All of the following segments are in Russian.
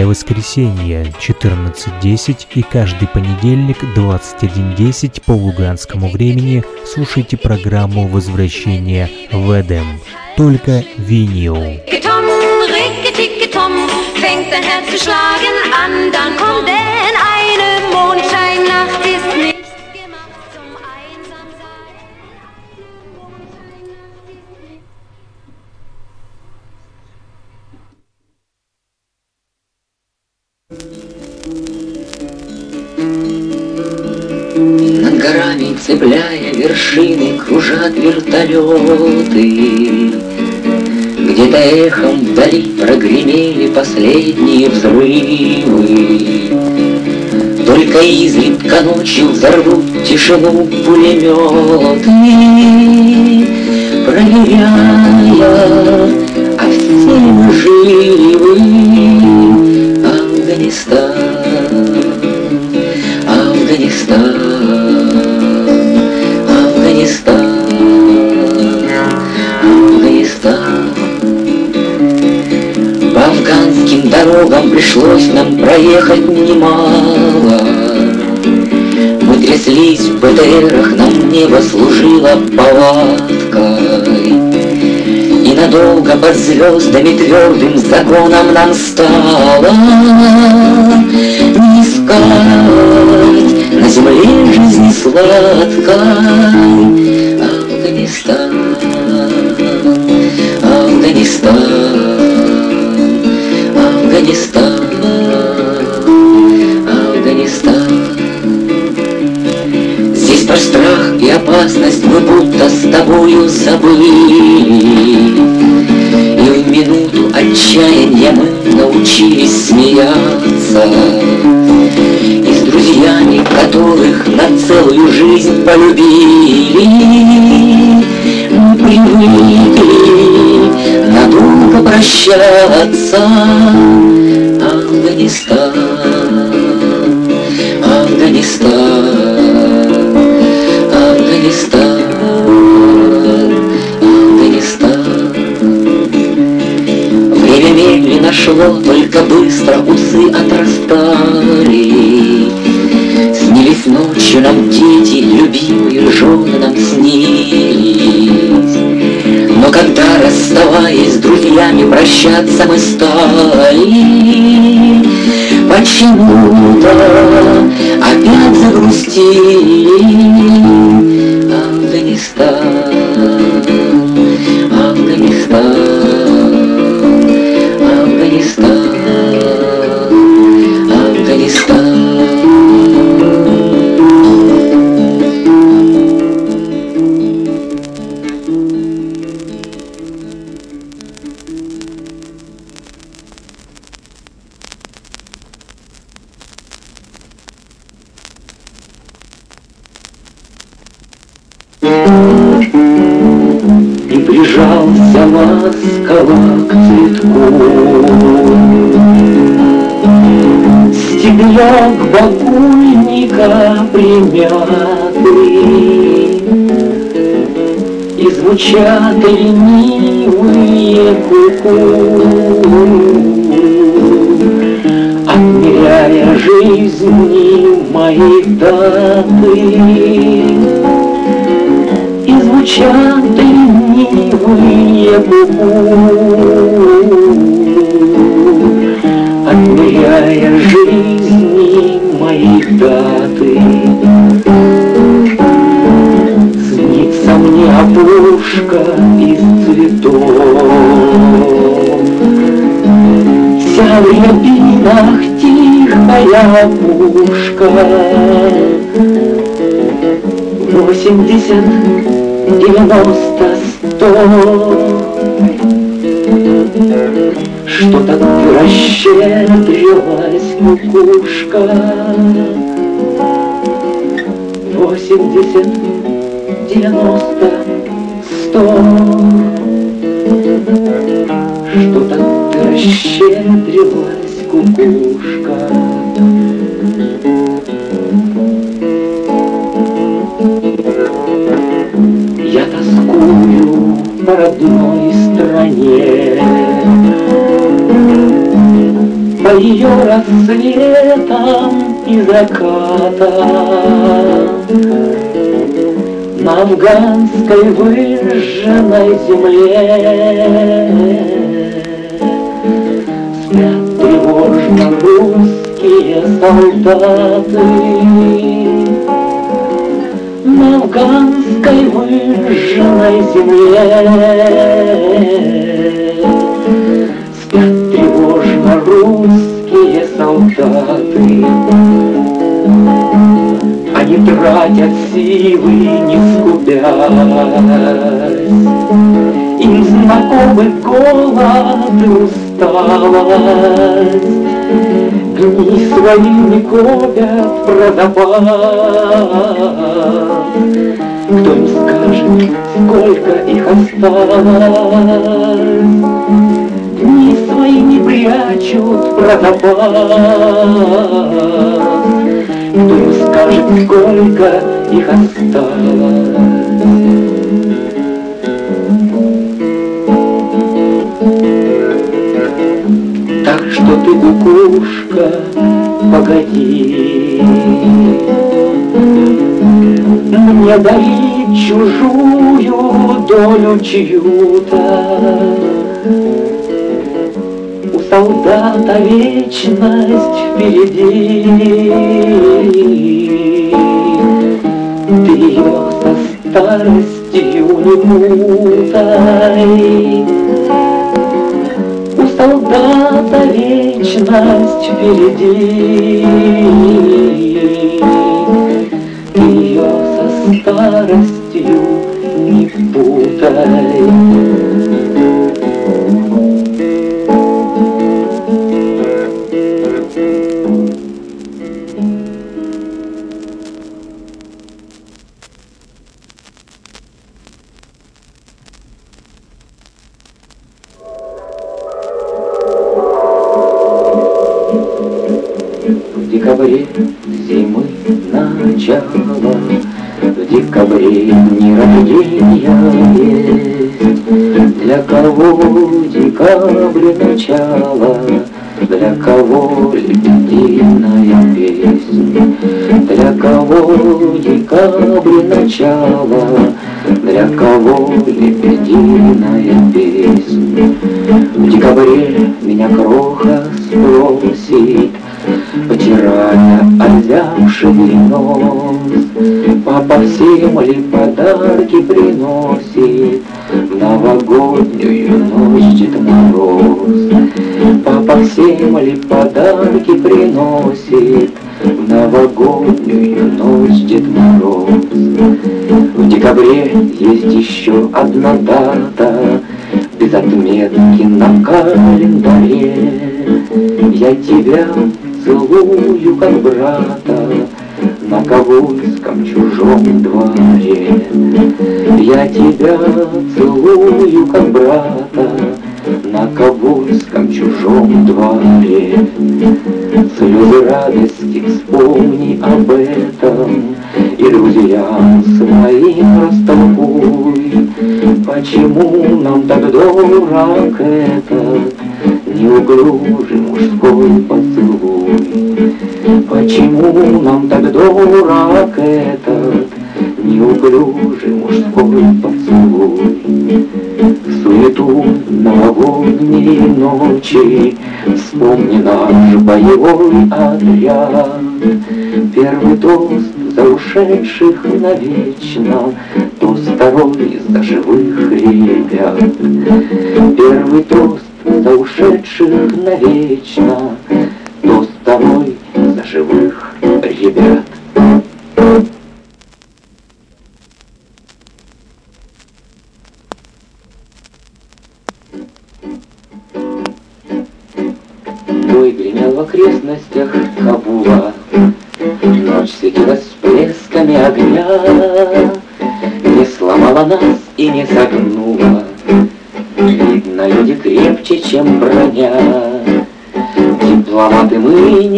Каждое воскресенье 14.10 и каждый понедельник 21.10 по луганскому времени слушайте программу «Возвращение в Эдем». Только винил. fängt dein Herz zu schlagen an, dann kommt denn eine вершины, кружат вертолеты. Где-то эхом вдали прогремели последние взрывы. Только изредка ночью взорвут тишину пулеметы, Проверяя, а все мы живы. Афганистан. Дорогам пришлось нам проехать немало. Мы тряслись в БТРах, нам небо служило палаткой. И надолго под звездами твердым законом нам стало не искать земле жизни сладкой Афганистан, Афганистан. Афганистан, Афганистан. Здесь про страх и опасность мы будто с тобою забыли. И в минуту отчаяния мы научились смеяться. Друзьями, которых на целую жизнь полюбили, мы привыкли надолго прощаться. Афганистан, Афганистан, Афганистан. Время медленно шло, только быстро усы отрастали. Ночью нам дети, любимые жены нам снились. Но когда, расставаясь с друзьями, прощаться мы стали, Почему-то опять загрустили Афганистан, ленивые куку, Отмеряя жизни мои даты. И звучат ленивые куку, Отмеряя жизни моих даты. Опушка из цветов. Вся в рябинах тихая пушка. Восемьдесят, девяносто, сто. Что так расщедрилась кукушка? Восемьдесят, девяносто, сто. Что-то ты расщедрилась, кукушка. Я тоскую по родной стране, по ее рассветом и закатом на афганской выжженной земле. Спят тревожно русские солдаты. На афганской выжженной земле. Спят тревожно русские солдаты не тратят силы, не скубясь. Им знакомы голод и усталость, Дни свои не копят про Кто им скажет, сколько их осталось? Дни свои не прячут про кто им скажет, сколько их осталось? Так что ты, кукушка, погоди, Мне дарить чужую долю чью-то солдата вечность впереди. Ты ее со старостью не путай. У солдата вечность впереди. Начало, Для кого лебединая песня. В декабре меня кроха спросит, Потирая озявший нос. Папа всем ли подарки приносит В новогоднюю ночь Дед Мороз? Папа всем ли подарки приносит в новогоднюю ночь Дед Мороз. Декабре есть еще одна дата, Без отметки на календаре. Я тебя целую, как брата, На Ковольском чужом дворе. Я тебя целую, как брата, на Ковольском чужом дворе. Слезы радости вспомни об этом, И друзьям своим растолкуй, Почему нам так дорог этот Неуклюжий мужской поцелуй? Почему нам так дорог этот Неуклюжий мужской поцелуй? суету новогодней ночи Вспомни наш боевой отряд Первый тост за ушедших навечно Тост второй за живых ребят. Первый тост за ушедших навечно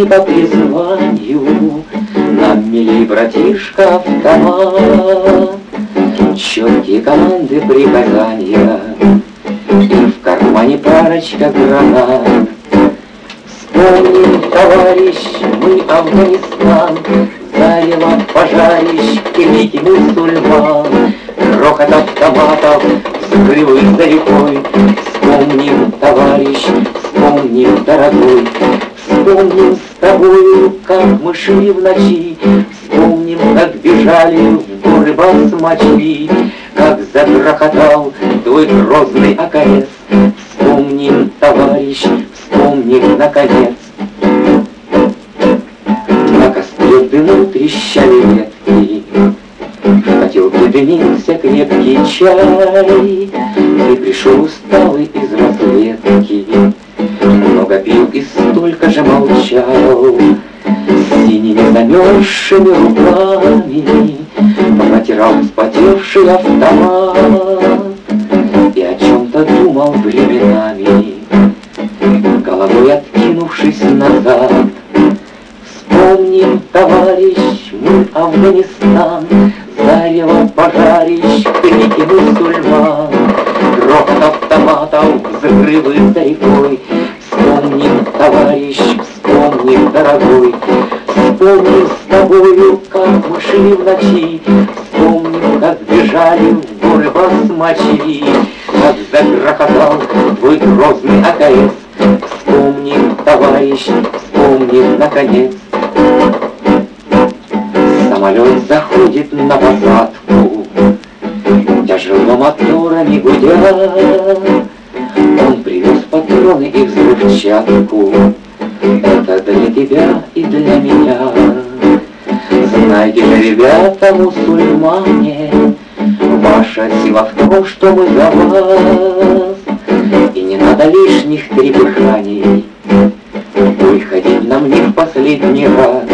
по призванию Нам милей братишка автомат Четкие команды приказания. И в кармане парочка гранат. Вспомним, товарищ, мы Афганистан, Зарево пожарищ, крики мусульман, Грохот автоматов, взрывы за рекой. Вспомним, товарищ, вспомним, дорогой, Вспомним с тобою, как мы шли в ночи, Вспомним, как бежали в горы басмачи, Как загрохотал твой грозный околец. Вспомним, товарищ, вспомним, наконец. На костре дыму трещали ветки, В котелке дымился крепкий чай, Ты пришел усталый из разведки, Много пил и столько же молчал, Синими замерзшими руками Протирал вспотевший автомат И о чем-то думал временами, Головой откинувшись назад. Вспомним, товарищ, мы Афганистан, Зарево пожарищ, крики мусульман, Грохот автоматов, взрывы рекой. Дорогой, Вспомним с тобою, как мы шли в ночи, Вспомним, как бежали в горы басмачи, Как загрохотал твой грозный АКС. Вспомним, товарищ, вспомним, наконец. Самолет заходит на посадку, Тяжело моторами гудя. Он привез патроны и взрывчатку, для тебя и для меня. Знаете же, ребята, мусульмане, Ваша сила в том, что мы за вас, И не надо лишних трепыханий, Выходить нам не в последний раз.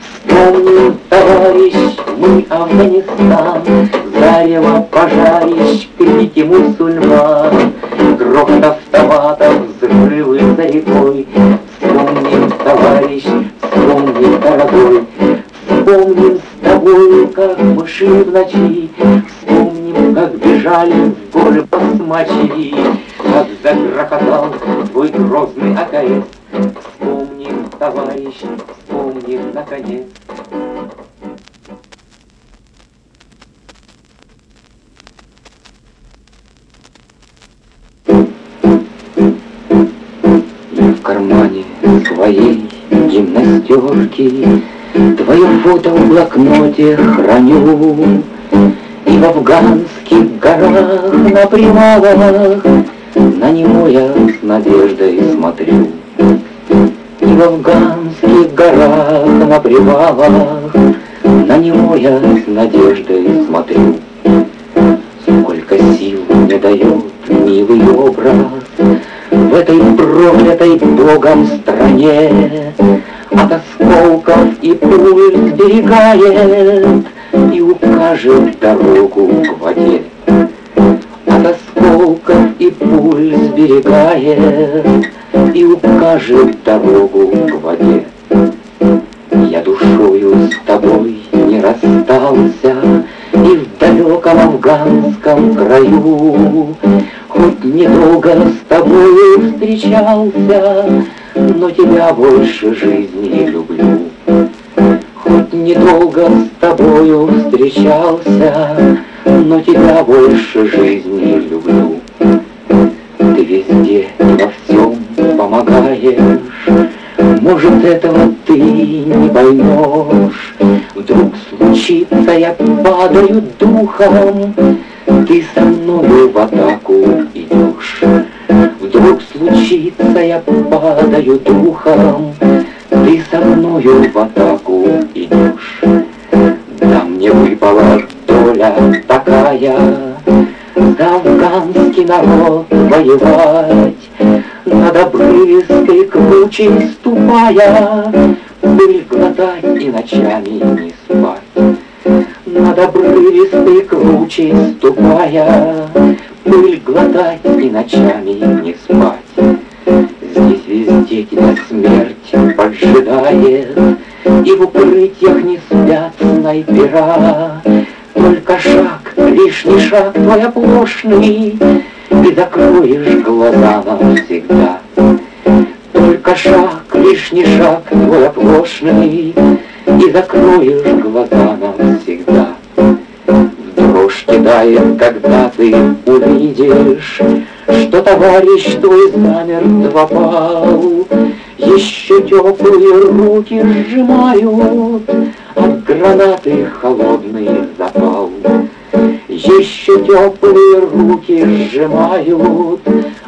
Вспомним, товарищ, мы Афганистан, Зарево пожарищ, крики мусульман, Грохот автоматов, взрывы за рекой. В ночи, Вспомним, как бежали в горы басмачи, Как загрохотал твой грозный АКС. Вспомним, товарищ, вспомним, наконец. В кармане своей гимнастерки Твое фото в блокноте храню. И в афганских горах на привалах На него я с надеждой смотрю. И в афганских горах на привалах На него я с надеждой смотрю. Сколько сил мне дает милый образ В этой проклятой Богом стране От осколков и пуль сберегает И укажет дорогу к воде. От осколков и пуль сберегает И укажет дорогу к воде. Я душою с тобой не расстался И в далеком афганском краю Хоть недолго с тобой встречался Но тебя больше жизни люблю. Хоть недолго с тобою встречался Но тебя больше жизни люблю. Ты везде и во всем помогаешь. Может, этого ты не поймешь. Вдруг случится, я падаю духом. Ты со мною в атаку я падаю духом. Ты со мною в атаку идешь. Да мне выпала доля такая. За афганский народ воевать над обрызкой кручей ступая, Пыль глотать и ночами не спать. Над обрывистой кручей ступая, Пыль глотать и ночами не спать. Спят снайпера. Только шаг, лишний шаг твой оплошный, И закроешь глаза навсегда. Только шаг, лишний шаг твой оплошный, И закроешь глаза навсегда. Дрожь кидает, когда ты увидишь, Что товарищ твой замертво пал, Еще теплые руки сжимают гранаты холодный запал. Еще теплые руки сжимают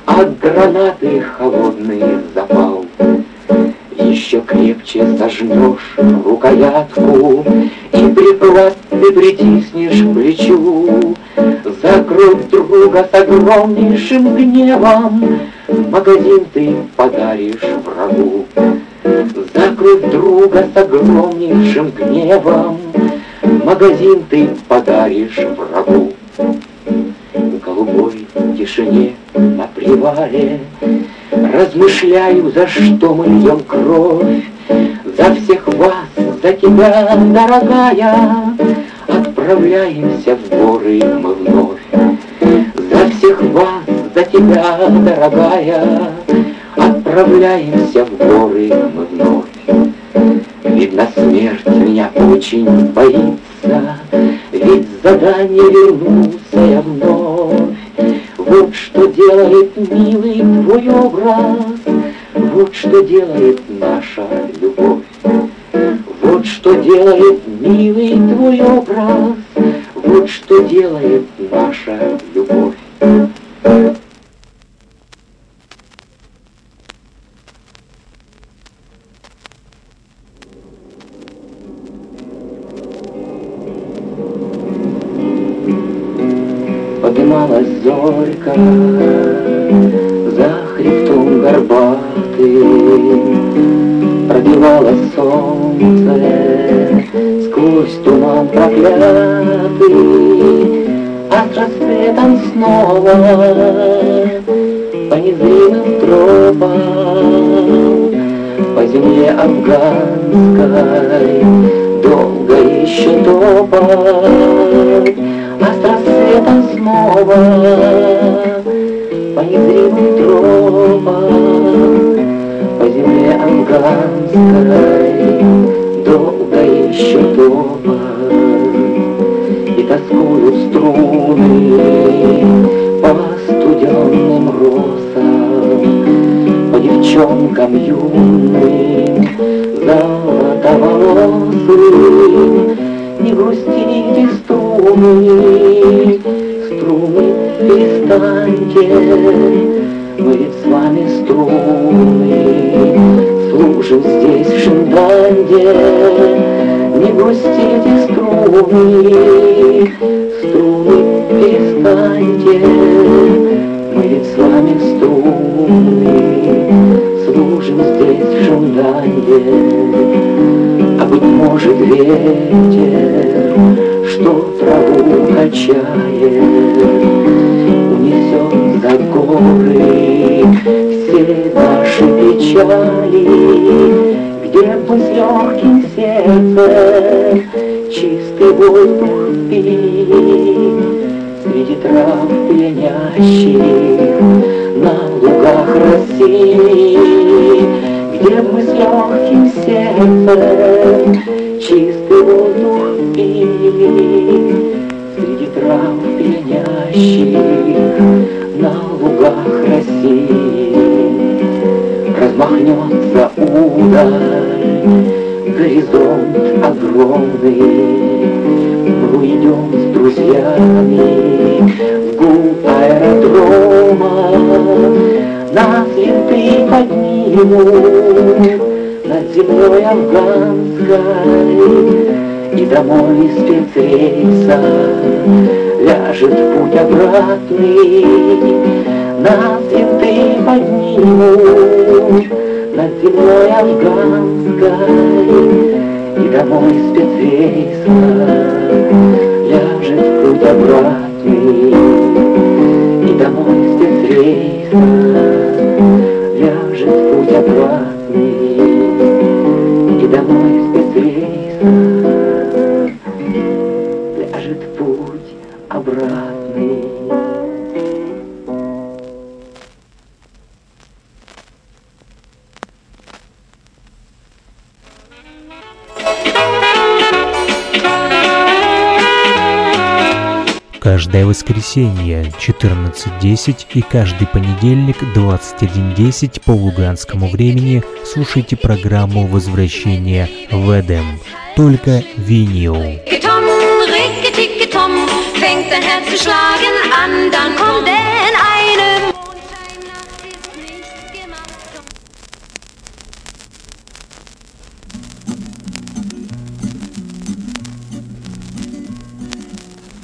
От гранаты холодный запал. Еще крепче сожмешь рукоятку И приклад ты притиснешь к плечу. Закрой друга с огромнейшим гневом, Магазин ты подаришь врагу. Закрой друга с огромнейшим гневом, Магазин ты подаришь врагу. В голубой тишине на привале Размышляю, за что мы льем кровь, За всех вас, за тебя, дорогая, Отправляемся в горы мы вновь. За всех вас, за тебя, дорогая, Отправляемся в горы мы вновь. Видно, смерть меня очень боится, Ведь задание вернулся я вновь. Вот что делает милый твой образ, Вот что делает наша любовь. Вот что делает милый твой образ, Вот что делает наша любовь. По незримым тропам, По земле афганской долго еще топать, А с рассветом снова по незримым тропам, По земле афганской долго еще топать, И тоскуют струны студенным росам, По девчонкам юным, золотоволосым, Не грустите струны, струны, перестаньте, Мы ведь с вами струны, служим здесь в Шинданде. Не грустите струны, струны, перестаньте, с вами струны, служим здесь в Шинданде. А быть может ветер, что траву качает, Унесет за горы все наши печали, Где бы с легким сердцем чистый воздух пить, трав пьянящих на лугах России, Где бы с легким сердцем чистый воздух пить, Среди трав пьянящих на лугах России. Размахнется удаль, горизонт огромный, Мы уйдем с друзьями гул аэродрома, Нас винты поднимут над землей афганской, И домой спецрейса ляжет путь обратный, Нас винты поднимут над землей афганской, И домой спецрейса путь обратный, И домой спецрейса ляжет воскресенье 14.10 и каждый понедельник 21.10 по луганскому времени слушайте программу «Возвращение в Эдем». Только винил.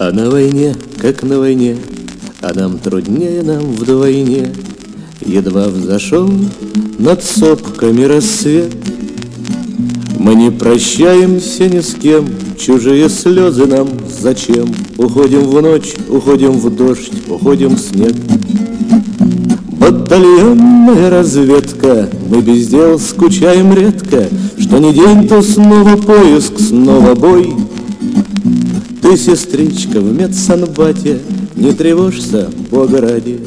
А на войне, как на войне, а нам труднее нам вдвойне. Едва взошел над сопками рассвет, Мы не прощаемся ни с кем, чужие слезы нам зачем? Уходим в ночь, уходим в дождь, уходим в снег. Батальонная разведка, мы без дел скучаем редко, Что не день, то снова поиск, снова бой. Ты, сестричка, в медсанбате, не тревожься, Бога ради,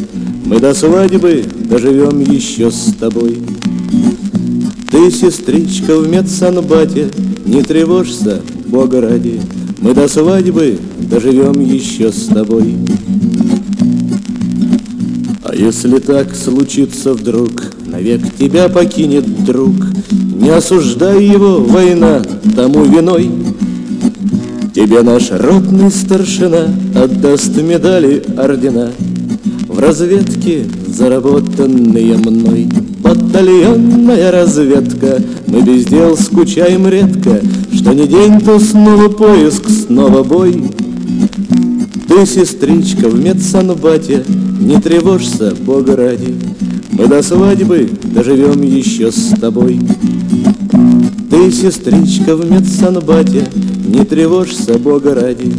Мы до свадьбы доживем еще с тобой. Ты, сестричка, в медсанбате, не тревожься, Бога ради, Мы до свадьбы доживем еще с тобой. А если так случится вдруг, навек тебя покинет друг, Не осуждай его, война, тому виной. Тебе наш ротный старшина отдаст медали, ордена В разведке, заработанные мной. Батальонная разведка, мы без дел скучаем редко, Что не день, то снова поиск, снова бой. Ты, сестричка, в медсанбате, не тревожься, Бога ради, Мы до свадьбы доживем еще с тобой. Ты, сестричка, в медсанбате, не тревожься, Бога ради,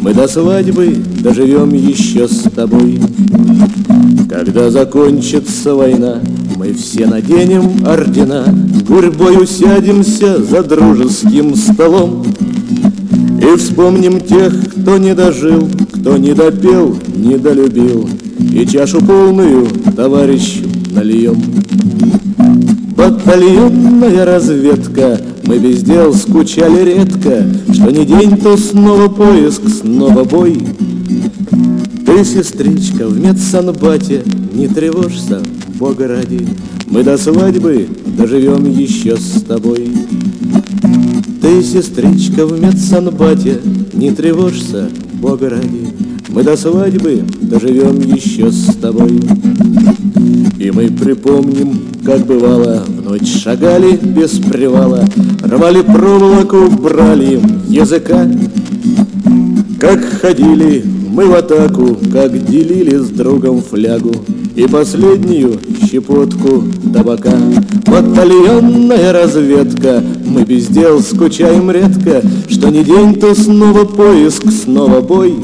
Мы до свадьбы доживем еще с тобой. Когда закончится война, мы все наденем ордена, Гурьбой усядемся за дружеским столом И вспомним тех, кто не дожил, кто не допел, не долюбил, И чашу полную товарищу нальем. Батальонная разведка, мы без дел скучали редко, Что не день, то снова поиск, снова бой. Ты, сестричка, в медсанбате, не тревожься, Бога ради, Мы до свадьбы доживем еще с тобой. Ты, сестричка, в медсанбате, не тревожься, Бога ради, Мы до свадьбы доживем еще с тобой. И мы припомним, как бывало, в ночь шагали без привала, Рвали проволоку, брали языка, Как ходили мы в атаку, как делили с другом флягу И последнюю щепотку табака. Батальонная разведка, мы без дел скучаем редко, Что не день, то снова поиск, снова бой.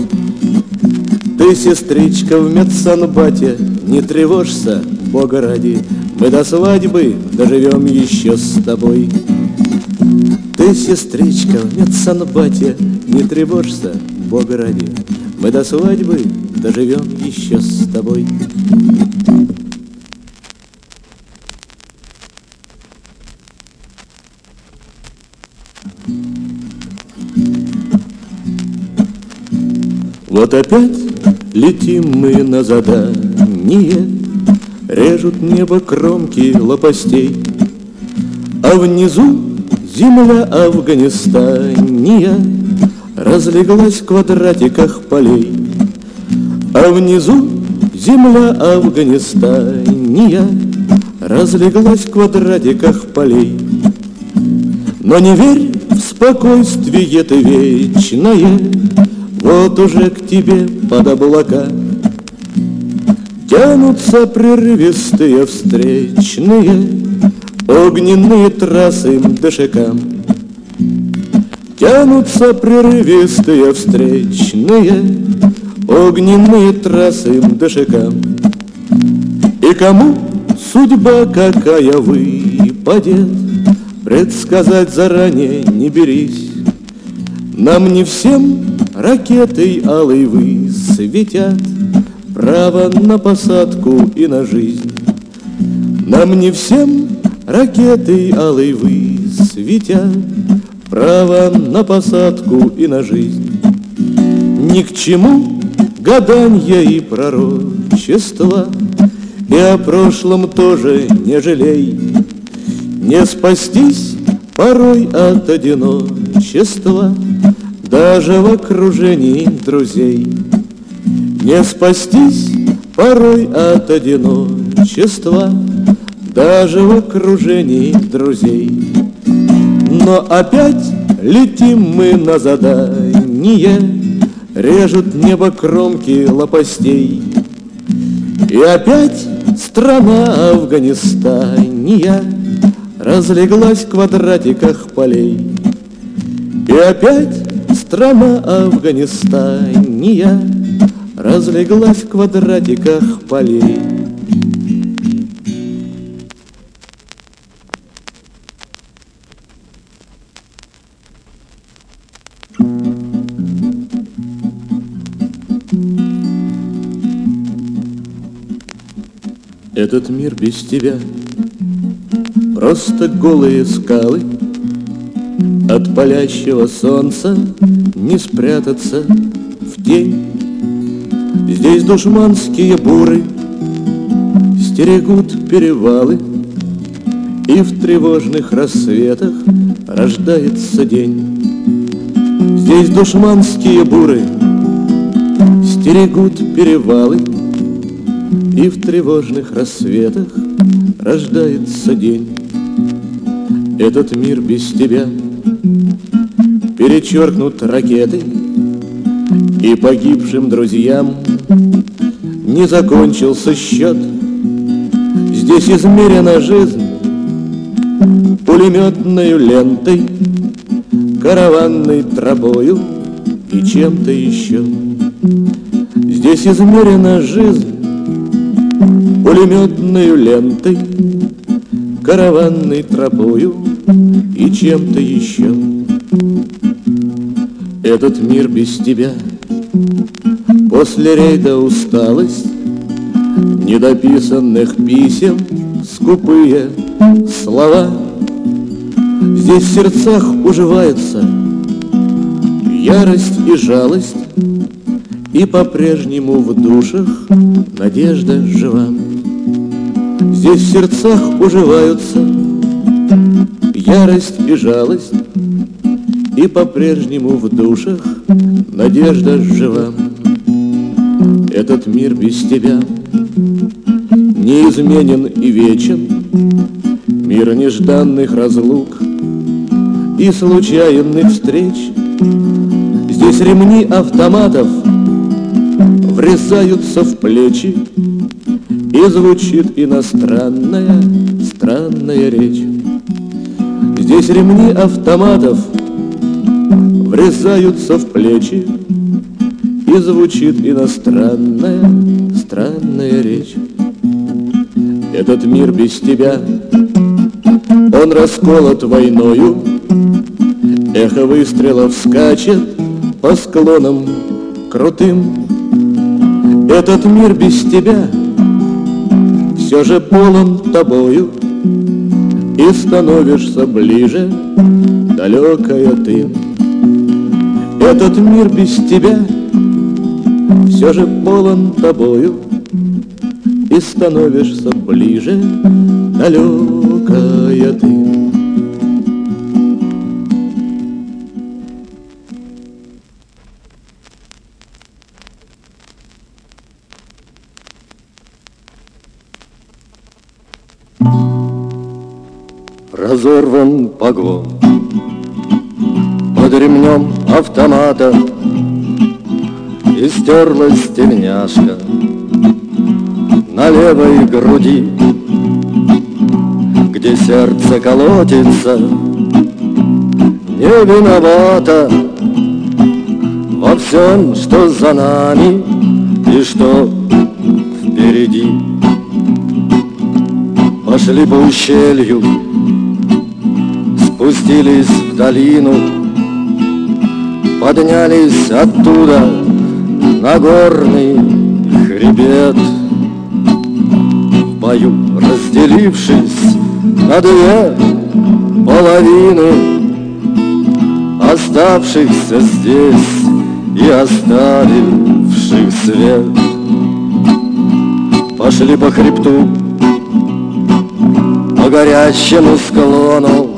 Ты, сестричка, в медсанбате, не тревожься, Бога ради, Мы до свадьбы доживем еще с тобой. Ты, сестричка, в медсанбате, не тревожься, Бога ради, Мы до свадьбы доживем еще с тобой. Вот опять летим мы на задание, Режут небо кромки лопастей, А внизу земля Афганистания Разлеглась в квадратиках полей, А внизу земля Афганистания Разлеглась в квадратиках полей. Но не верь в спокойствие ты вечное, Вот уже к тебе под облака Тянутся прерывистые встречные Огненные трассы дышекам Тянутся прерывистые встречные Огненные трассы дышекам И кому судьба какая выпадет Предсказать заранее не берись. Нам не всем ракетой алой высветят Право на посадку и на жизнь. Нам не всем ракетой алой высветят Право на посадку и на жизнь. Ни к чему гаданья и пророчества, И о прошлом тоже не жалей. Не спастись порой от одиночества, Даже в окружении друзей. Не спастись порой от одиночества, Даже в окружении друзей. Но опять летим мы на задание, Режут небо кромки лопастей. И опять страна Афганистания Разлеглась в квадратиках полей. И опять страна Афганистания Разлеглась в квадратиках полей. Этот мир без тебя Просто голые скалы От палящего солнца Не спрятаться в тень Здесь душманские буры Стерегут перевалы И в тревожных рассветах Рождается день Здесь душманские буры Стерегут перевалы и в тревожных рассветах рождается день. Этот мир без тебя перечеркнут ракетой, И погибшим друзьям не закончился счет. Здесь измерена жизнь пулеметной лентой, Караванной тропою и чем-то еще. Здесь измерена жизнь Пулеметной лентой, караванной тропою и чем-то еще. Этот мир без тебя После рейда усталость Недописанных писем Скупые слова. Здесь в сердцах уживается Ярость и жалость И по-прежнему в душах Надежда жива. Здесь в сердцах уживаются Ярость и жалость И по-прежнему в душах Надежда жива Этот мир без тебя Неизменен и вечен Мир нежданных разлук И случайных встреч Здесь ремни автоматов Врезаются в плечи и звучит иностранная, странная речь. Здесь ремни автоматов врезаются в плечи, И звучит иностранная, странная речь. Этот мир без тебя, он расколот войною, Эхо выстрелов скачет по склонам крутым. Этот мир без тебя — все же полон тобою И становишься ближе, далекая ты. Этот мир без тебя Все же полон тобою И становишься ближе, далекая ты. разорван погон Под ремнем автомата И стерлась тельняшка На левой груди Где сердце колотится Не виновата Во всем, что за нами И что впереди. Пошли по ущелью спустились в долину, Поднялись оттуда на горный хребет. В бою разделившись на две половины, Оставшихся здесь и оставив погасивший свет. Пошли по хребту, по горячему склону,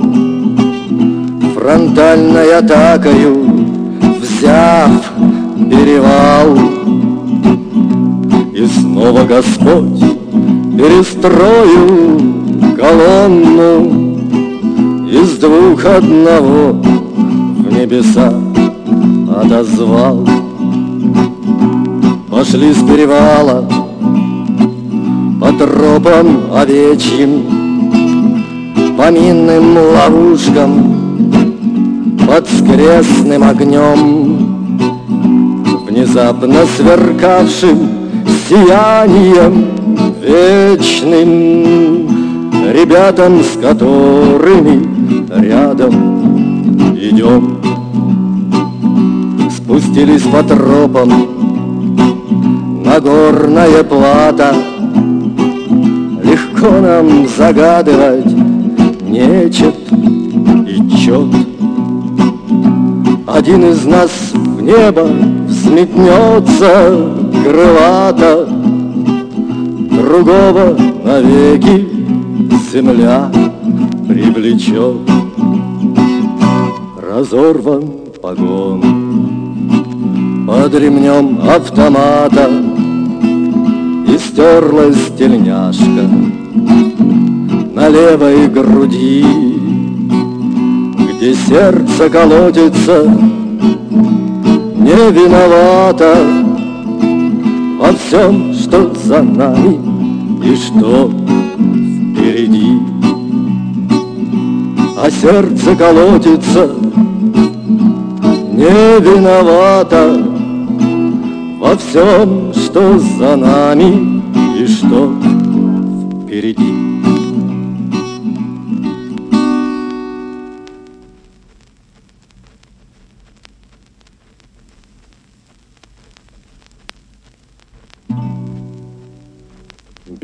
Фронтальной атакою взяв перевал. И снова Господь перестроил колонну Из двух одного в небеса отозвал. Пошли с перевала по тропам овечьим, По минным ловушкам, под скрестным огнем, Внезапно сверкавшим сиянием вечным, Ребятам, с которыми рядом идем. Спустились по тропам на горное плато, Легко нам загадывать нечет и чет. Один из нас в небо взметнется крылато, Другого навеки земля привлечет. Разорван погон под ремнем автомата И стерлась тельняшка на левой груди, Где сердце колотится не виновата. Во всем, что за нами. И что впереди. А сердце колотится. Не виновата. Во всем, что за нами. И что впереди.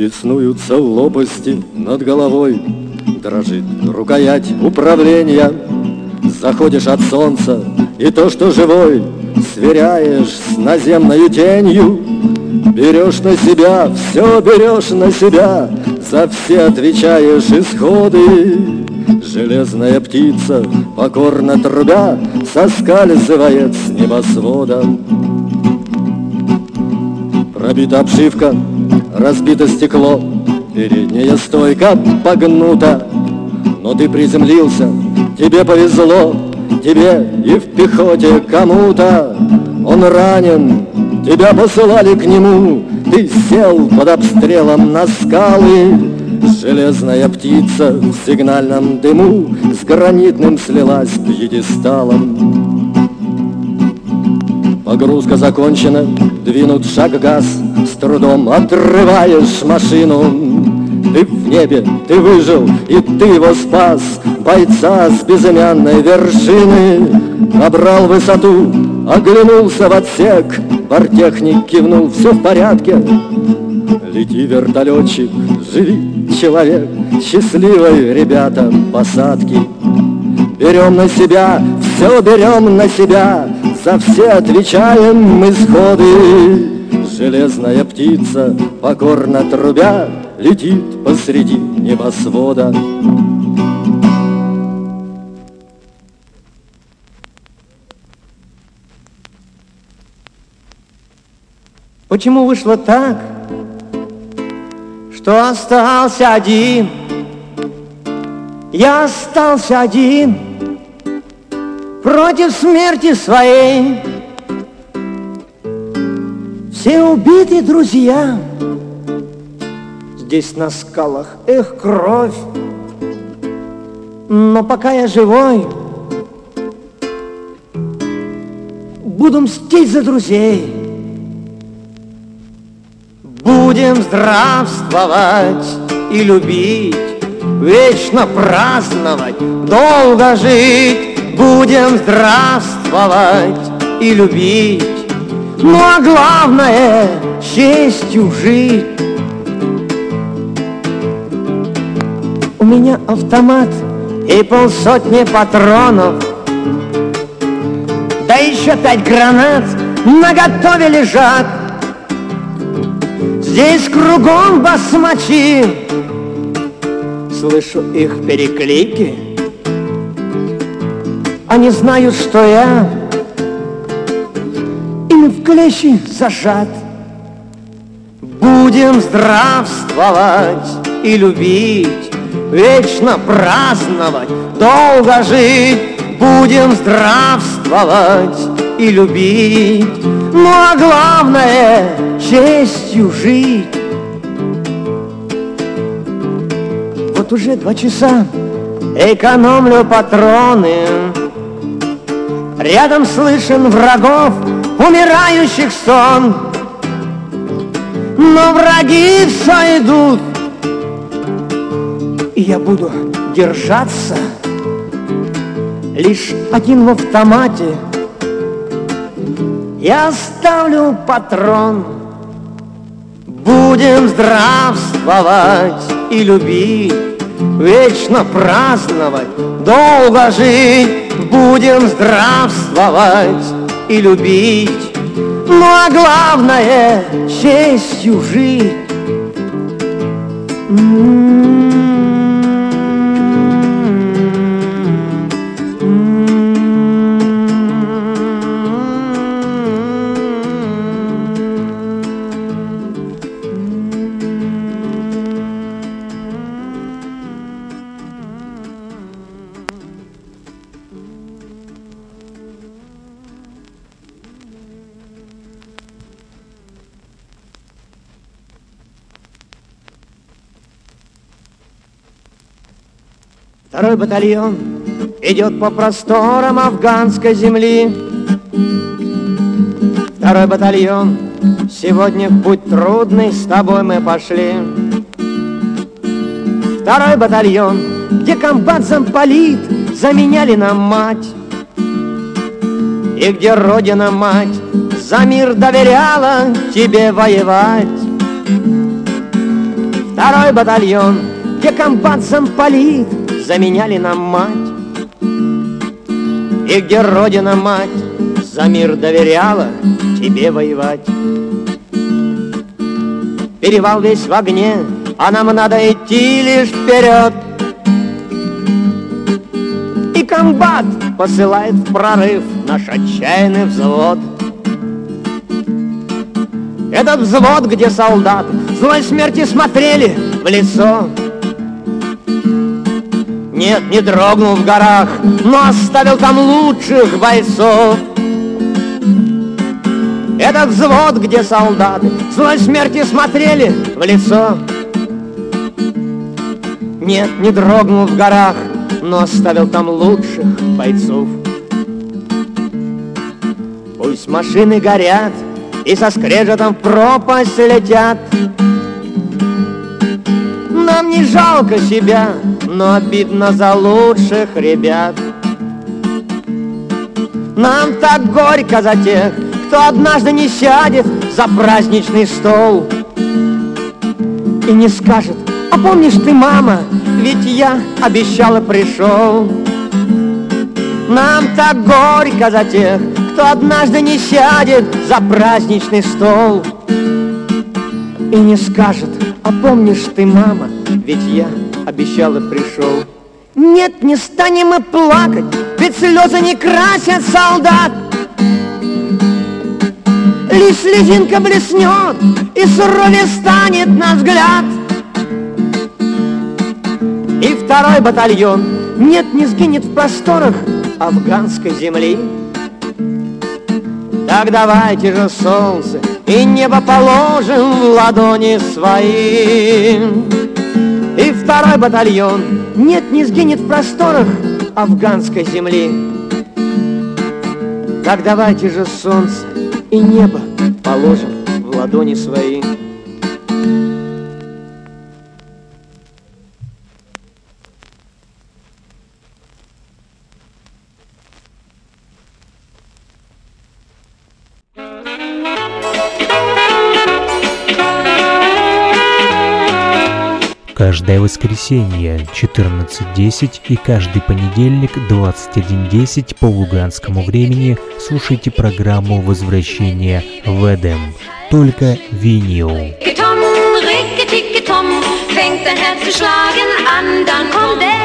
Беснуются лопасти над головой, Дрожит рукоять управления. Заходишь от солнца, и то, что живой, Сверяешь с наземной тенью. Берешь на себя, все берешь на себя, За все отвечаешь исходы. Железная птица, покорно трубя, Соскальзывает с небосвода. Пробита обшивка, разбито стекло, передняя стойка погнута. Но ты приземлился, тебе повезло, тебе и в пехоте кому-то. Он ранен, тебя посылали к нему, ты сел под обстрелом на скалы. Железная птица в сигнальном дыму с гранитным слилась пьедесталом. Погрузка закончена, двинут шаг газ, С трудом отрываешь машину. Ты в небе, ты выжил, и ты его спас, Бойца с безымянной вершины. Набрал высоту, оглянулся в отсек, Бортехник кивнул, все в порядке. Лети, вертолетчик, живи, человек, Счастливой, ребята, посадки. Берем на себя, все берем на себя, За все отвечаем мы сходы. Железная птица, покорно трубя, Летит посреди небосвода. Почему вышло так, что остался один? Я остался один против смерти своей. Все убиты друзья, здесь на скалах, эх, кровь. Но пока я живой, буду мстить за друзей. Будем здравствовать и любить, Вечно праздновать, долго жить. Будем здравствовать и любить, Ну а главное, честью жить. У меня автомат и полсотни патронов, Да еще пять гранат на готове лежат. Здесь кругом басмачи, слышу их переклики. Они знают, что я ими в клещи зажат. Будем здравствовать и любить, Вечно праздновать, долго жить. Будем здравствовать и любить, Ну а главное — честью жить. Вот уже два часа экономлю патроны, Рядом слышен врагов, умирающих сон. Но враги все идут, и я буду держаться Лишь один в автомате. Я оставлю патрон. Будем здравствовать и любить Вечно праздновать, долго жить Будем здравствовать и любить. Ну а главное честью жить. Второй батальон идет по просторам афганской земли. Второй батальон, сегодня в путь трудный с тобой мы пошли. Второй батальон, где комбат замполит, заменяли нам мать. И где родина мать за мир доверяла тебе воевать. Второй батальон, где комбат замполит, заменяли нам мать. И где родина мать за мир доверяла тебе воевать. Перевал весь в огне, а нам надо идти лишь вперед. И комбат посылает в прорыв наш отчаянный взвод. Этот взвод, где солдат злой смерти смотрели в лицо. Нет, не дрогнул в горах, но оставил там лучших бойцов. Этот взвод, где солдаты злой смерти смотрели в лицо. Нет, не дрогнул в горах, но оставил там лучших бойцов. Пусть машины горят и со скрежетом в пропасть летят. Нам не жалко себя, но обидно за лучших ребят. Нам так горько за тех, кто однажды не сядет за праздничный стол и не скажет, а помнишь ты, мама, ведь я обещала пришел. Нам так горько за тех, кто однажды не сядет за праздничный стол и не скажет, а помнишь ты, мама, ведь я обещала пришел. Нет, не станем мы плакать, ведь слезы не красят солдат. Лишь слезинка блеснет, и суровее станет наш взгляд. И второй батальон, нет, не сгинет в просторах афганской земли. Так давайте же солнце и небо положим в ладони свои. И второй батальон, нет, не сгинет в просторах афганской земли. Так давайте же солнце и небо положим в ладони свои. Каждое воскресенье 14.10 и каждый понедельник 21.10 по луганскому времени слушайте программу «Возвращение в Эдем». Только винил. Fängt dein Herz zu schlagen an, dann kommt denn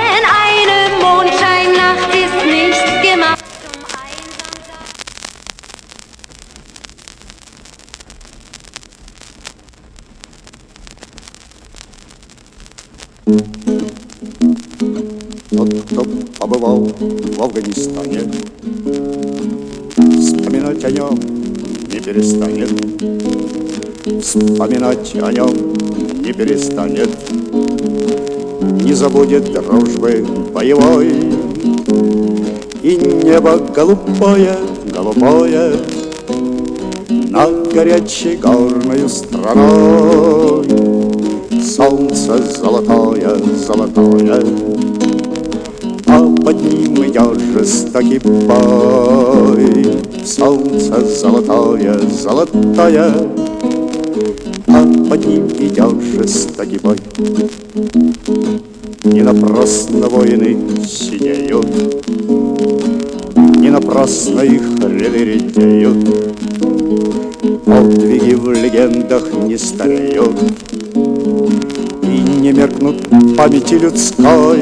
Тот, кто побывал в Афганистане, Вспоминать о нем не перестанет, Вспоминать о нем не перестанет, Не забудет дружбы боевой, И небо голубое, голубое Над горячей горною страной Солнце золотое, золотое а под ним идет жестокий бой. Солнце золотое, золотое, а под ним идет жестокий бой. Не напрасно воины сидеют, Не напрасно их ряды редеют, Подвиги в легендах не стареют не меркнут памяти людской.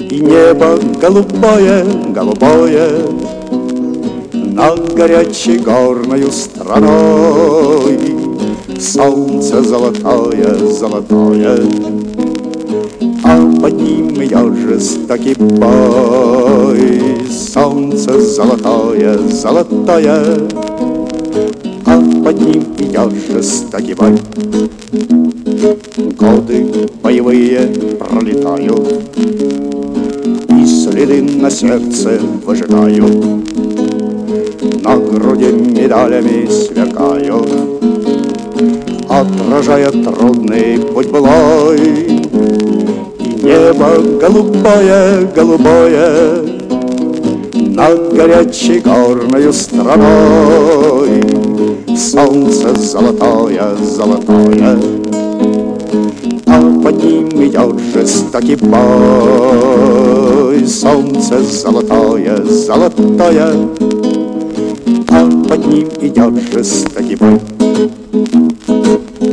И небо голубое, голубое Над горячей горною страной. Солнце золотое, золотое А под ним идет жестокий бой. Солнце золотое, золотое А под ним идет жестокий бой Годы боевые пролетают И следы на сердце выжигают На груди медалями сверкают Отражая трудный путь былой. И небо голубое, голубое Над горячей горною страной. Солнце золотое, золотое под ним идет жестокий бой. Солнце золотое, золотое, а под ним идет жестокий бой.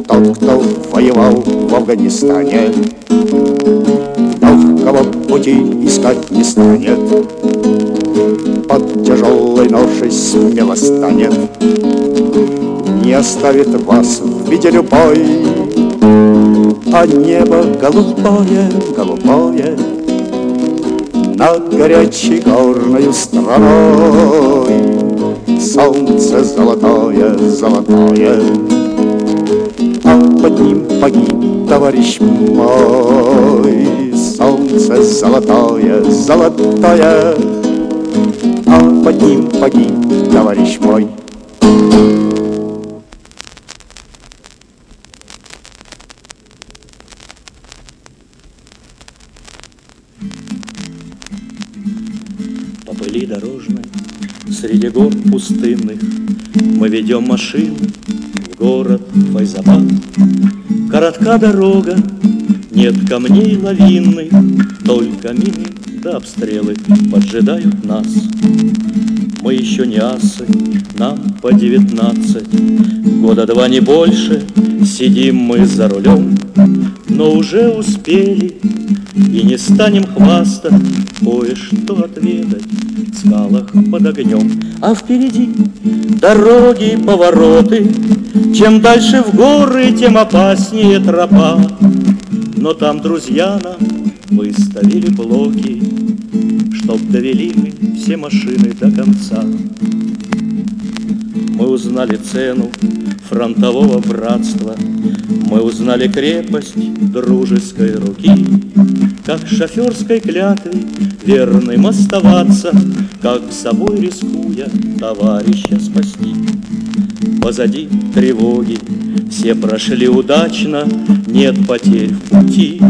Тот, кто воевал в Афганистане, легкого пути искать не станет. Под тяжелой ношей смело станет, не оставит вас в виде любой а небо голубое, голубое Над горячей горною страной. Солнце золотое, золотое А под ним погиб товарищ мой. Солнце золотое, золотое А под ним погиб товарищ мой пустынных Мы ведем машину в город Файзабад. Коротка дорога, нет камней лавинных, Только мины да обстрелы поджидают нас. Мы еще не асы, нам по девятнадцать, Года два не больше, сидим мы за рулем, Но уже успели и не станем хвастать, Кое-что отведать скалах под огнем. А впереди дороги повороты, Чем дальше в горы, тем опаснее тропа. Но там друзья нам выставили блоки, Чтоб довели мы все машины до конца. Мы узнали цену фронтового братства, Мы узнали крепость дружеской руки, Как шоферской клятве верным оставаться, Как собой рискуя товарища спасти. позади тревоги, все прошли удачно, нет потерь в пути.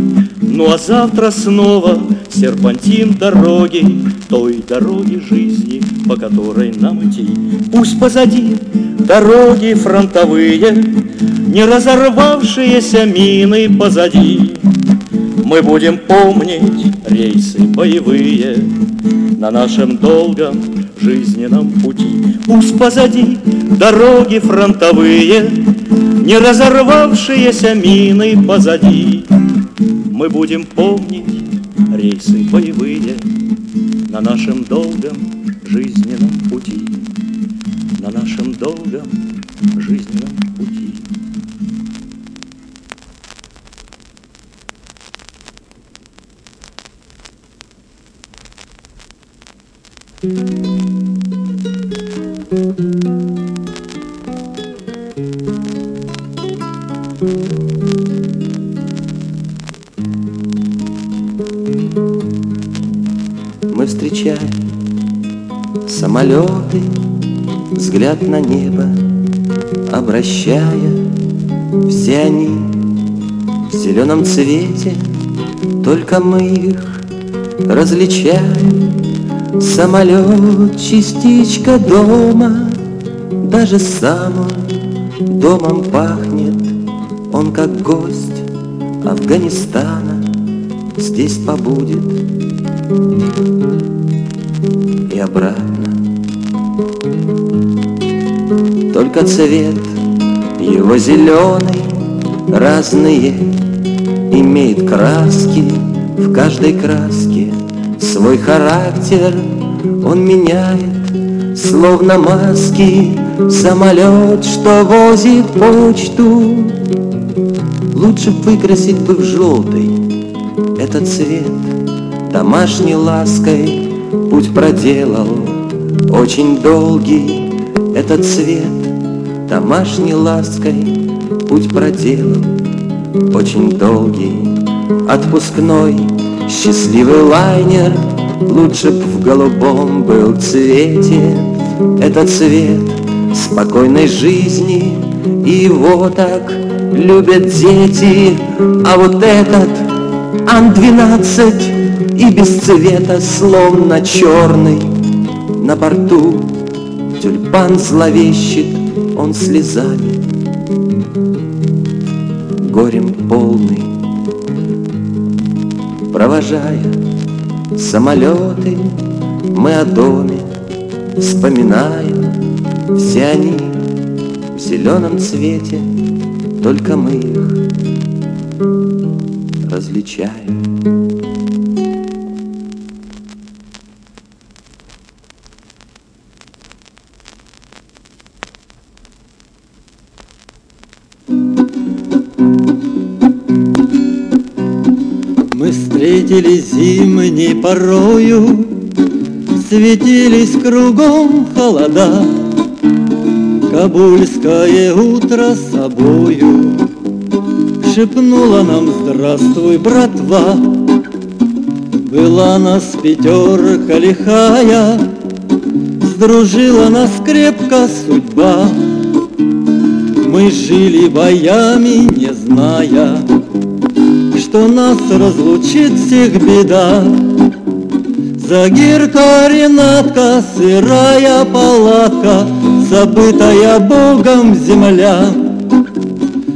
Ну а завтра снова серпантин дороги, той дороги жизни, по которой нам идти. Пусть позади дороги фронтовые, не разорвавшиеся мины позади. Мы будем помнить рейсы боевые на нашем долгом жизненном пути. Пусть позади дороги фронтовые, не разорвавшиеся мины позади. Мы будем помнить рейсы боевые на нашем долгом жизненном пути, на нашем долгом жизненном пути. Мы встречаем самолеты, взгляд на небо, обращая, все они в зеленом цвете, только мы их различаем. Самолет, частичка дома, даже сам он домом пахнет, он как гость Афганистана. Здесь побудет. И обратно. Только цвет его зеленый, разные, имеет краски, в каждой краске свой характер он меняет, словно маски, самолет, что возит почту. Лучше выкрасить бы в желтый этот цвет, домашней лаской путь проделал очень долгий этот цвет, домашней лаской путь проделал очень долгий, отпускной счастливый лайнер лучше б в голубом был цвете этот цвет спокойной жизни. И его так любят дети, а вот этот Ан-12 и без цвета, словно черный. На борту тюльпан зловещит он слезами Горем полный Провожая самолеты Мы о доме вспоминаем Все они в зеленом цвете Только мы их различаем. Порою, Светились кругом холода, Кабульское утро собою Шепнула нам «Здравствуй, братва!» Была нас пятерка лихая, Сдружила нас крепко судьба. Мы жили боями, не зная, Что нас разлучит всех беда. Загирка, Ренатка, сырая палатка, Забытая Богом земля.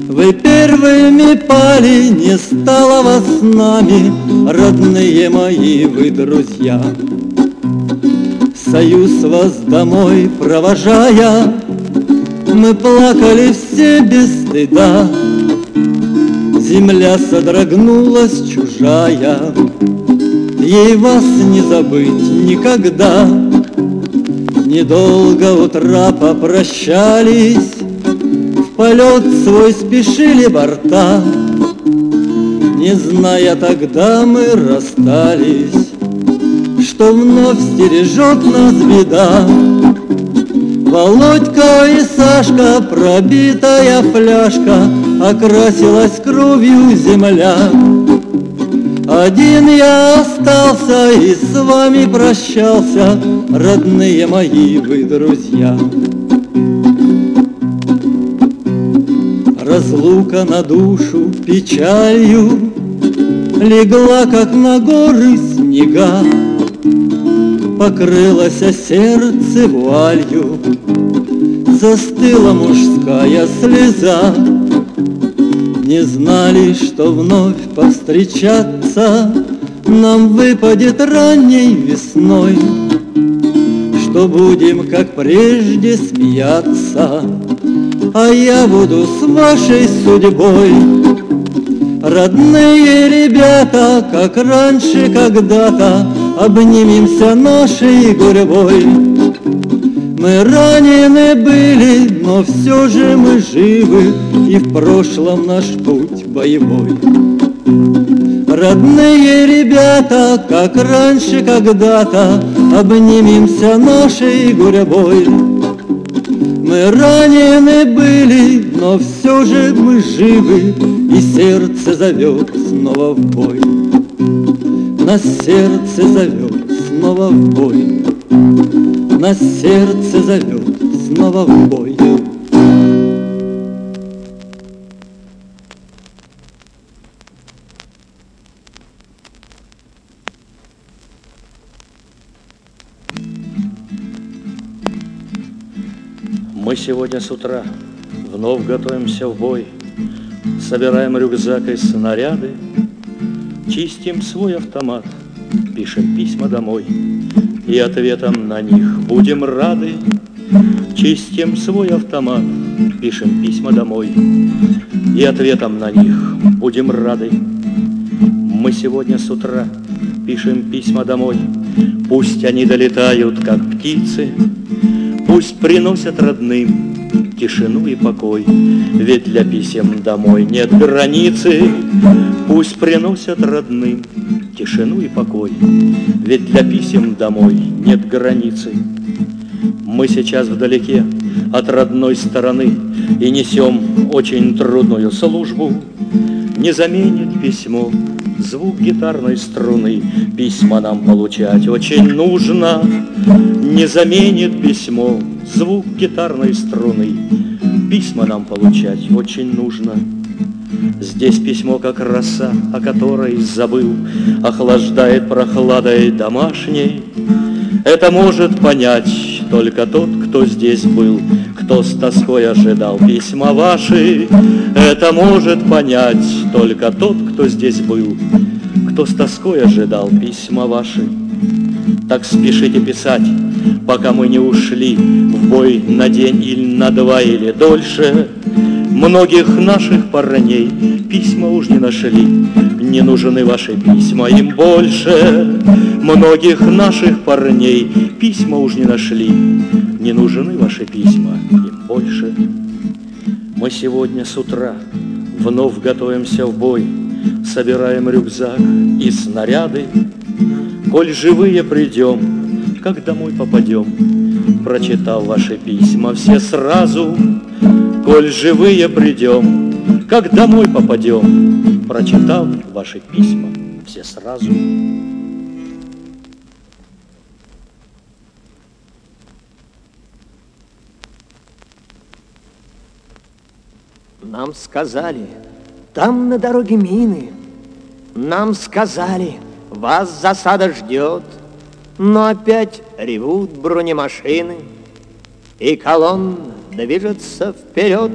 Вы первыми пали, не стало вас с нами, Родные мои вы друзья. Союз вас домой провожая, Мы плакали все без стыда. Земля содрогнулась чужая, Ей вас не забыть никогда. Недолго утра попрощались, полет свой спешили борта, Не зная тогда мы расстались, Что вновь стережет нас беда. Володька и Сашка, пробитая фляжка, Окрасилась кровью земля. Один я остался и с вами прощался, Родные мои вы друзья. Разлука на душу печалью Легла, как на горы снега Покрылось сердце вуалью Застыла мужская слеза Не знали, что вновь повстречаться Нам выпадет ранней весной. Что будем, как прежде, смеяться А я буду с вашей судьбой. Родные ребята, как раньше когда-то Обнимемся нашей гурьбой. Мы ранены были, но все же мы живы И в прошлом наш путь боевой Родные ребята, как раньше когда-то Обнимемся нашей гурьбой. Мы ранены были, но все же мы живы И сердце зовет снова в бой. На сердце зовет снова в бой, На сердце зовет снова в бой. Мы сегодня с утра вновь готовимся в бой, Собираем рюкзак и снаряды, Чистим свой автомат, пишем письма домой, И ответом на них будем рады. Чистим свой автомат, пишем письма домой, И ответом на них будем рады. Мы сегодня с утра пишем письма домой, Пусть они долетают, как птицы, Пусть приносят родным тишину и покой, Ведь для писем домой нет границы. Пусть приносят родным тишину и покой, Ведь для писем домой нет границы. Мы сейчас вдалеке от родной стороны И несем очень трудную службу. Не заменит письмо звук гитарной струны, Письма нам получать очень нужно. Не заменит письмо звук гитарной струны, Письма нам получать очень нужно. Здесь письмо, как роса, о которой забыл, Охлаждает прохладой домашней. Это может понять только тот, кто здесь был, Кто с тоской ожидал письма ваши. Это может понять только тот, кто здесь был, Кто с тоской ожидал письма ваши. Так спешите писать, пока мы не ушли В бой на день или на два или дольше. Многих наших парней письма уж не нашли, Не нужны ваши письма им больше. Многих наших парней письма уж не нашли, Не нужны ваши письма им больше. Мы сегодня с утра вновь готовимся в бой, Собираем рюкзак и снаряды, Коль живые придем, как домой попадем, Прочитал ваши письма все сразу, Коль живые придем, как домой попадем, Прочитал ваши письма все сразу. Нам сказали, там на дороге мины. Нам сказали, вас засада ждет. Но опять ревут бронемашины, И колонна движется вперед.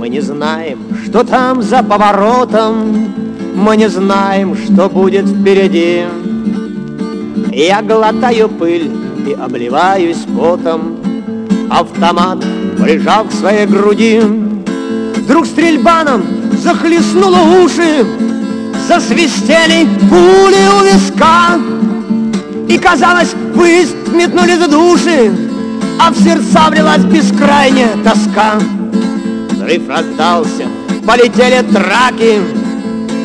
Мы не знаем, что там за поворотом, Мы не знаем, что будет впереди. Я глотаю пыль и обливаюсь потом, Автомат прижал к своей груди. Вдруг стрельба нам захлестнула уши, Засвистели пули у виска, И, казалось, выезд метнули за души, А в сердца влилась бескрайняя тоска. Взрыв раздался, полетели траки,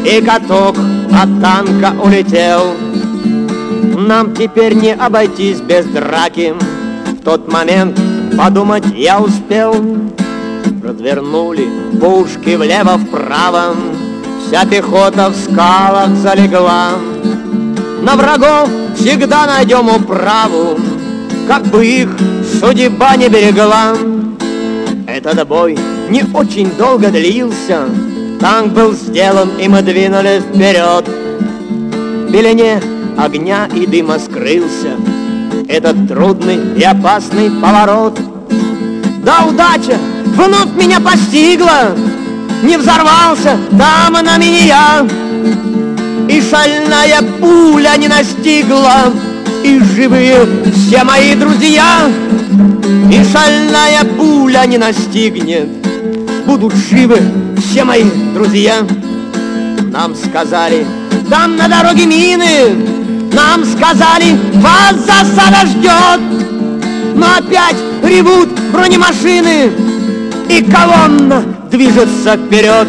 И каток от танка улетел. Нам теперь не обойтись без драки. В тот момент подумать я успел. Развернули пушки влево-вправо, Вся пехота в скалах залегла. На врагов всегда найдем управу, Как бы их судьба не берегла. Этот бой не очень долго длился. Танк был сделан, и мы двинули вперед. В пелене огня и дыма скрылся Этот трудный и опасный поворот. Да удача вновь меня постигла, Не взорвался там на меня, И шальная пуля не настигла, И живые все мои друзья, И шальная пуля не настигнет, Будут живы все мои друзья. Нам сказали, там на дороге мины, Нам сказали, вас засада ждет, Но опять ревут бронемашины, И колонна движется вперед.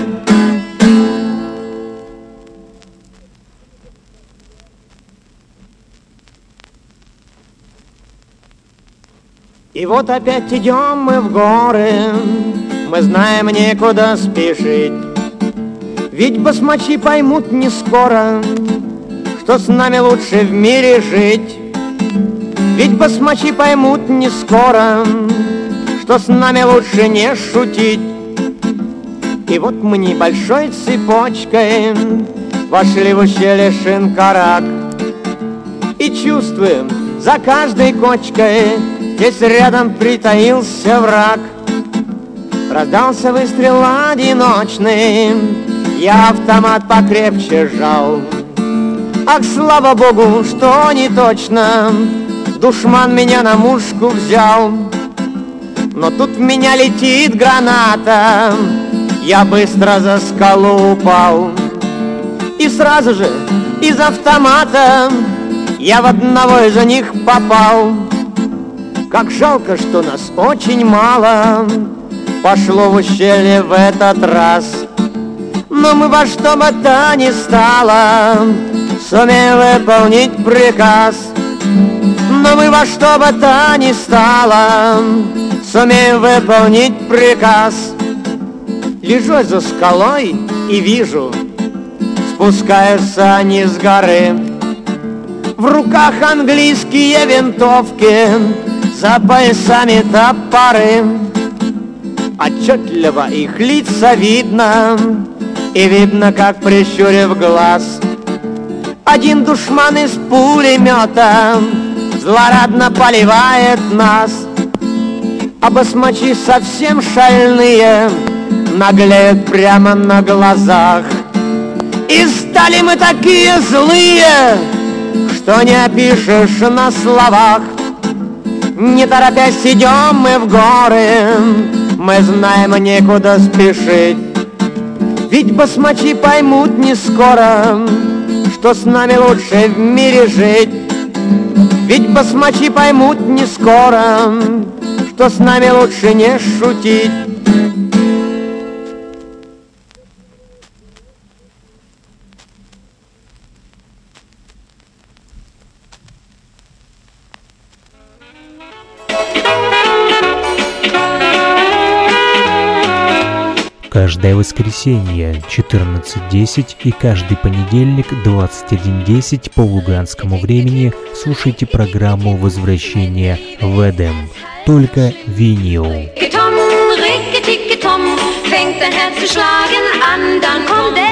И вот опять идем мы в горы, Мы знаем, некуда спешить. Ведь басмачи поймут не скоро, Что с нами лучше в мире жить. Ведь басмачи поймут не скоро, Что с нами лучше не шутить. И вот мы небольшой цепочкой Вошли в ущелье Шинкарак И чувствуем за каждой кочкой Здесь рядом притаился враг Раздался выстрел одиночный Я автомат покрепче сжал. Ах, слава богу, что не точно Душман меня на мушку взял. Но тут в меня летит граната Я быстро за скалу упал. И сразу же из автомата Я в одного из них попал. Как жалко, что нас очень мало Пошло в ущелье в этот раз. Но мы во что бы то ни стало Сумеем выполнить приказ. Но мы во что бы то ни стало Сумеем выполнить приказ. Лежу за скалой и вижу Спускаются они с горы. В руках английские винтовки за поясами топоры Отчетливо их лица видно И видно, как прищурив глаз. Один душман из пулемета Злорадно поливает нас. А басмачи совсем шальные Наглеют прямо на глазах. И стали мы такие злые Что не опишешь на словах. Не торопясь идем мы в горы, Мы знаем, некуда спешить. Ведь басмачи поймут не скоро, Что с нами лучше в мире жить. Ведь басмачи поймут не скоро, Что с нами лучше не шутить. Каждое воскресенье 14.10 и каждый понедельник 21.10 по луганскому времени слушайте программу «Возвращение в Эдем». Только винил. Fängt dein Herz zu schlagen an, dann kommt denn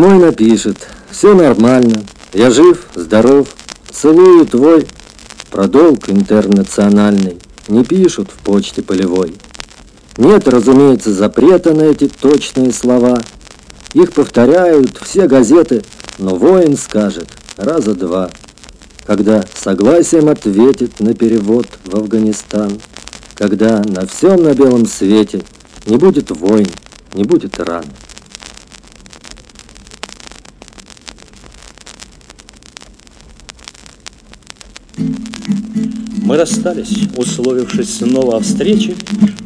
Домой напишет, все нормально, я жив, здоров, целую твой продолг интернациональный, не пишут в почте полевой. Нет, разумеется, запрета на эти точные слова. Их повторяют все газеты, но воин скажет раза два, когда согласием ответит на перевод в Афганистан, когда на всем на белом свете не будет войн, не будет ран. Мы расстались, условившись снова о встрече,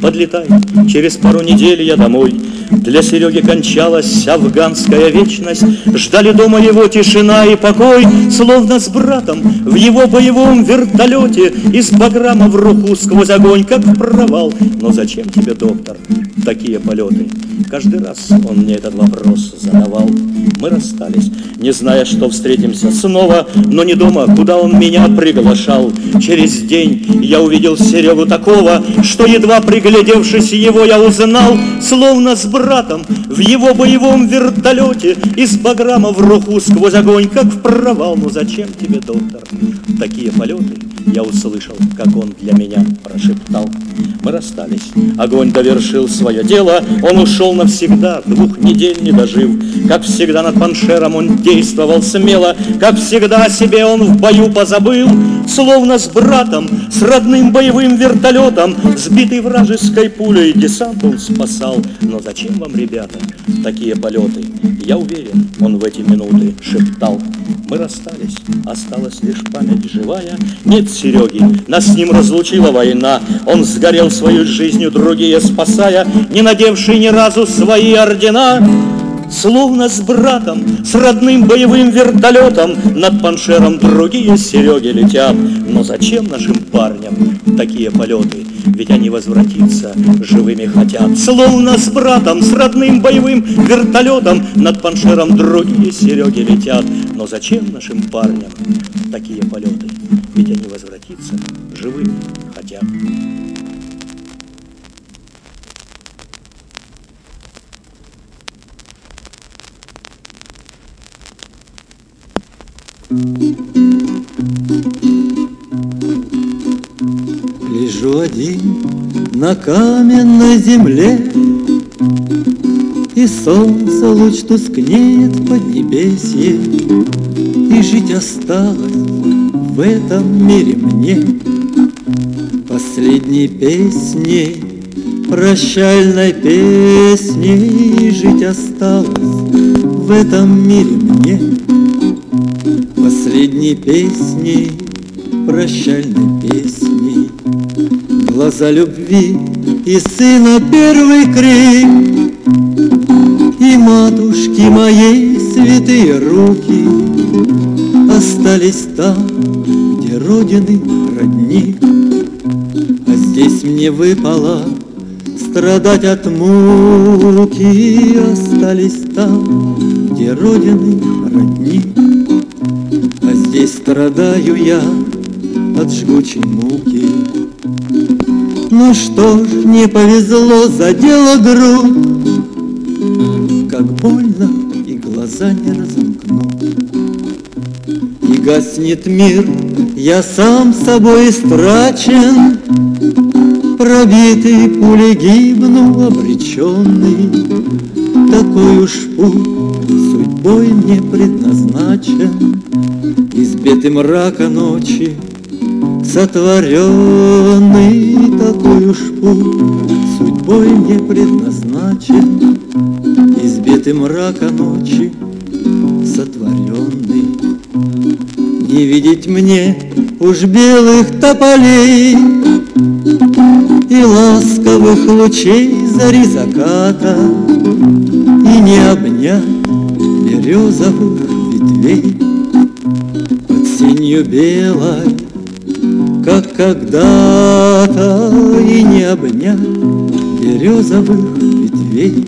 Подлетай, через пару недель я домой. Для Сереги кончалась афганская вечность, Ждали дома его тишина и покой, Словно с братом в его боевом вертолете Из баграма в руку сквозь огонь, как провал. Но зачем тебе, доктор, такие полеты? Каждый раз он мне этот вопрос задавал. Мы расстались, не зная, что встретимся снова, Но не дома, куда он меня приглашал. Через день я увидел Серегу такого, Что едва приглядевшись его я узнал, Словно с братом в его боевом вертолете Из баграма в руху сквозь огонь, как в провал. Ну зачем тебе, доктор, такие полеты? Я услышал, как он для меня прошептал. Мы расстались, огонь довершил свое дело, Он ушел навсегда, двух недель не дожив. Как всегда над паншером он действовал смело, Как всегда о себе он в бою позабыл, Словно с братом, с родным боевым вертолетом, Сбитый вражеской пулей десант он спасал. Но зачем вам, ребята, такие полеты? Я уверен, он в эти минуты шептал. Мы расстались, осталась лишь память живая. Нет Сереги, нас с ним разлучила война. Он сгорел свою жизнью, другие спасая, Не надевший ни разу свои ордена. Словно с братом, с родным боевым вертолетом Над паншером другие Сереги летят. Но зачем нашим парням такие полеты? Ведь они возвратиться живыми хотят. Словно с братом, с родным боевым вертолетом Над паншером другие Сереги летят. Но зачем нашим парням такие полеты? Ведь они возвратиться живыми хотят. Лежу один на каменной земле, И солнце луч тускнеет в поднебесье, И жить осталось в этом мире мне Последней песней, прощальной песней Жить осталось в этом мире мне. Последней песней, прощальной песней Глаза любви и сына первый крик И матушки моей святые руки Остались там, родины родник А здесь мне выпало страдать от муки. Остались там, где родины родник А здесь страдаю я от жгучей муки. Ну что ж, не повезло, задела грудь, Как больно, и глаза не разомкну. И гаснет мир, я сам собой истрачен, Пробитый пулей гибну, обреченный. Такой уж путь судьбой мне предназначен, Избитый мрака ночи, сотворенный такой уж путь Судьбой мне предназначен. Избитый мрака ночи Не видеть мне уж белых тополей И ласковых лучей зари заката И не обнять березовых ветвей. Под сенью белой как когда-то И не обнять березовых ветвей.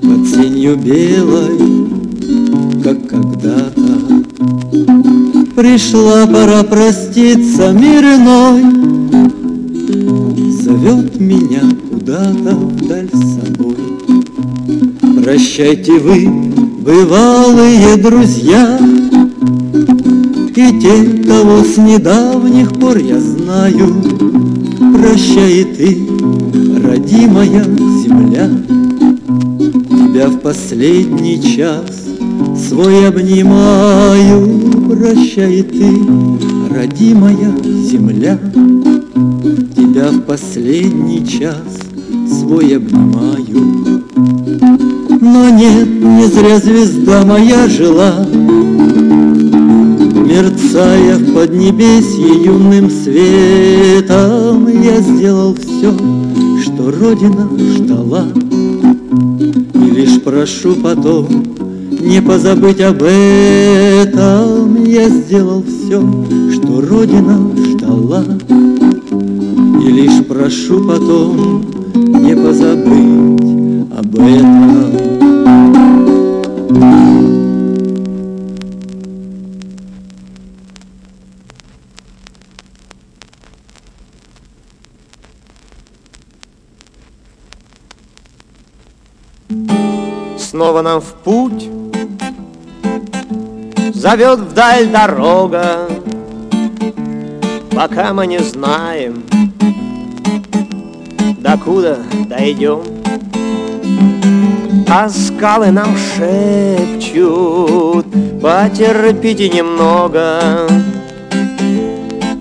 Под сенью белой, Пришла пора проститься мир иной. Зовет меня куда-то вдаль собой. Прощайте вы, бывалые друзья. И те, кого с недавних пор я знаю, Прощай и ты, родимая земля, Тебя в последний час свой обнимаю, Прощай ты, родимая земля, Тебя в последний час свой обнимаю. Но нет, не зря звезда моя жила, Мерцая в поднебесье юным светом, Я сделал все, что Родина ждала. И лишь прошу потом не позабыть об этом. Я сделал все, что Родина ждала. И лишь прошу потом не позабыть об этом. Снова нам в Зовет вдаль дорога Пока мы не знаем Докуда дойдем. А скалы нам шепчут Потерпите немного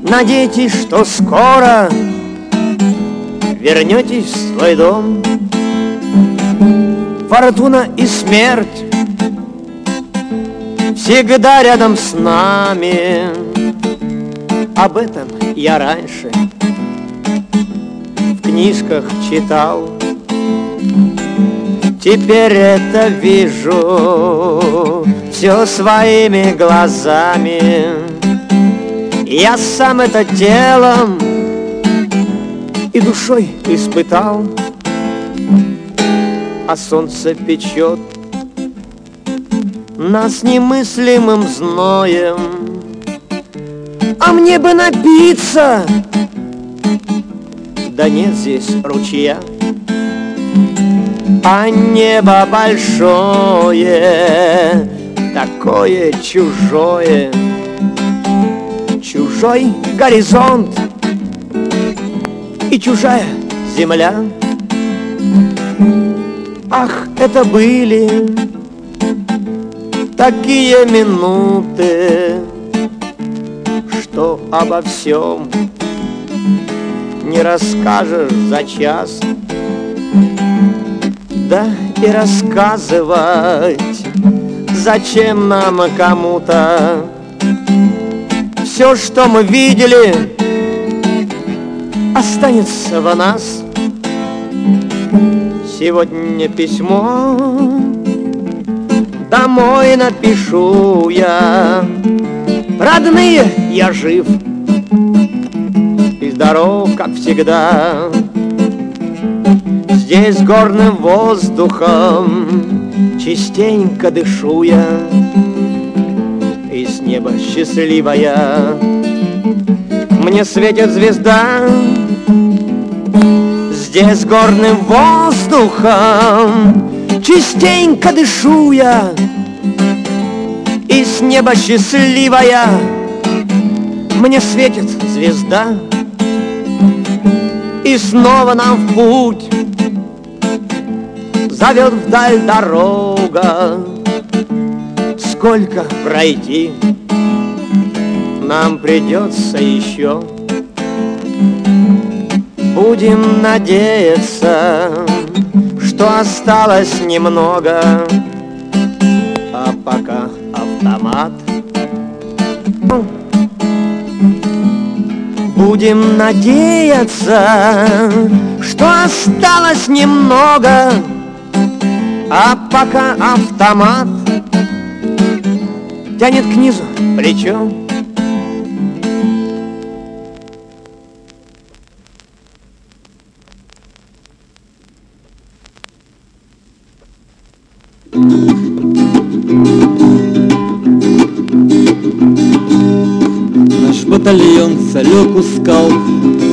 Надейтесь, что скоро Вернетесь в свой дом Фортуна и смерть Всегда рядом с нами. Об этом я раньше В книжках читал. Теперь это вижу Все своими глазами. Я сам это телом И душой испытал а солнце печет Нас немыслимым зноем. А мне бы напиться. Да нет здесь ручья. А небо большое Такое чужое. Чужой горизонт И чужая земля. Ах, это были такие минуты, Что обо всем не расскажешь за час. Да и рассказывать зачем нам кому-то Все, что мы видели, останется в нас. Сегодня письмо Домой напишу я. Родные, я жив И здоров, как всегда. Здесь горным воздухом Частенько дышу я И с неба счастливая. Мне светит звезда Здесь горным воздухом Частенько дышу я И с неба счастливая Мне светит звезда. И снова нам в путь Зовет вдаль дорога. Сколько пройти Нам придется еще. Будем надеяться, что осталось немного, а пока автомат. Будем надеяться, что осталось немного, а пока автомат тянет к низу плечом. Батальон залег у скал,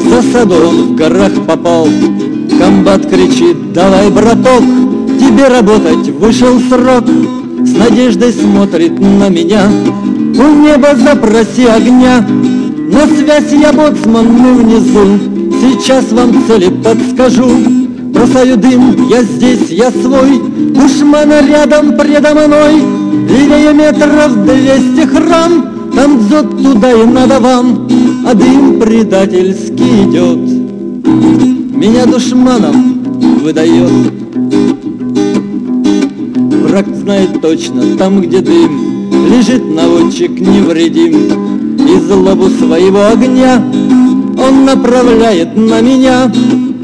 За садом в горах попал. Комбат кричит, давай, браток, Тебе работать вышел срок. С надеждой смотрит на меня, У неба запроси огня. На связь я боцман, мы внизу, Сейчас вам цели подскажу. Бросаю дым, я здесь, я свой, Душмана рядом предо мной, Левее метров двести храм, Там дзот туда и надо вам, А дым предательский идет, Меня душманом выдает. Враг знает точно, там, где дым, Лежит наводчик невредим, И злобу своего огня Он направляет на меня,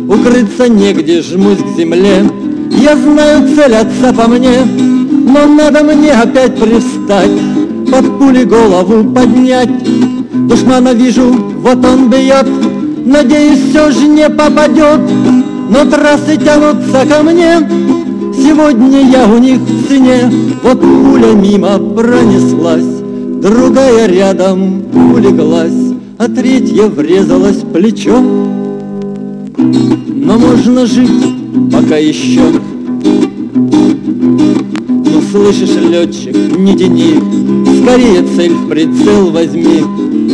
укрыться негде, жмусь к земле. Я знаю цель отца по мне, но надо мне опять привстать, под пули голову поднять. Душмана вижу, вот он бьет, надеюсь, все же не попадет, но трассы тянутся ко мне, сегодня я у них в цене. Вот пуля мимо пронеслась, другая рядом улеглась, а третья врезалась в плечо. Но можно жить пока еще. Ну слышишь, летчик, не тяни, скорее цель в прицел возьми.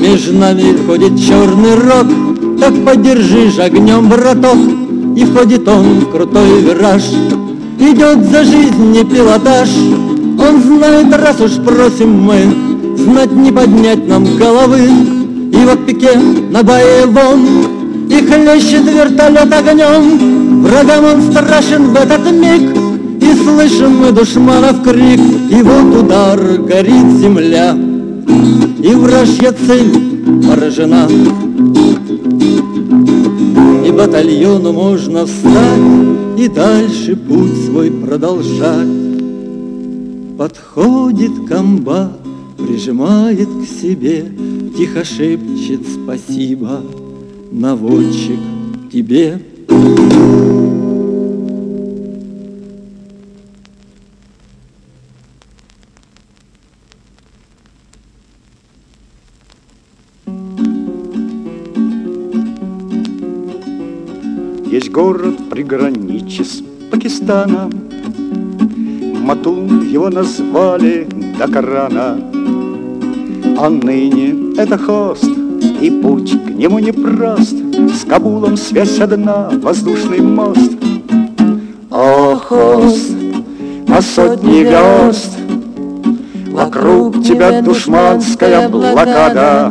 Между нами ходит черный рот, так подержи ж огнем, браток. И входит он в крутой вираж, идет за жизнь не пилотаж. Он знает, раз уж просим мы, знать не поднять нам головы. И вот пике на боевом, и хлещет вертолет огнем. Врагам он страшен в этот миг, слышим мы душманов крик. И вот удар, горит земля, и вражья цель поражена. И батальону можно встать, и дальше путь свой продолжать. Подходит комбат, прижимает к себе, Тихо шепчет спасибо, наводчик тебе. Есть город приграничье с Пакистаном, Матун его назвали Дакарана. А ныне это хост, и путь к нему непрост. С Кабулом связь одна, воздушный мост. О, хост, на сотни верст, Вокруг тебя душманская блокада,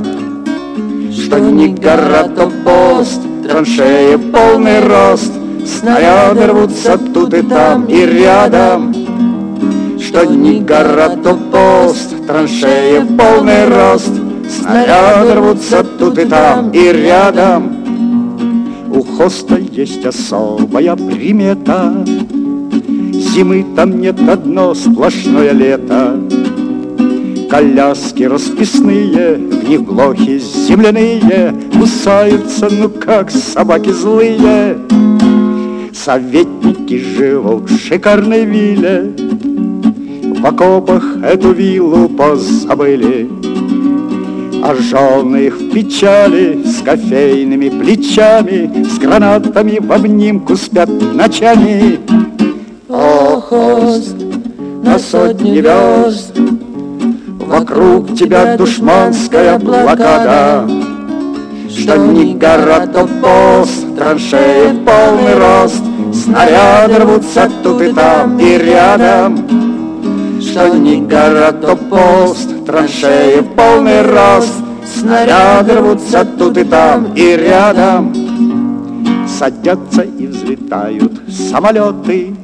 Что ни гора, то пост, траншеи полный рост, Снаряды рвутся тут и там, и рядом, Что ни гора, то пост, траншеи полный рост, Снаряды рвутся тут и там, и рядом. У хоста есть особая примета, Зимы там нет одно сплошное лето. Коляски расписные, в них блохи земляные Кусаются, ну как собаки злые. Советники живут в шикарной вилле, В окопах эту виллу позабыли. А жены их в печали, с кофейными плечами, С гранатами в обнимку спят ночами. О, хост, на сотни верст, Вокруг тебя душманская блокада, Что ни гора, то пост, траншеи полный рост, Снаряды рвутся тут и там, и рядом, Что ни гора, то пост, траншеи полный рост, Снаряды рвутся тут и там, и рядом. Садятся и взлетают самолеты,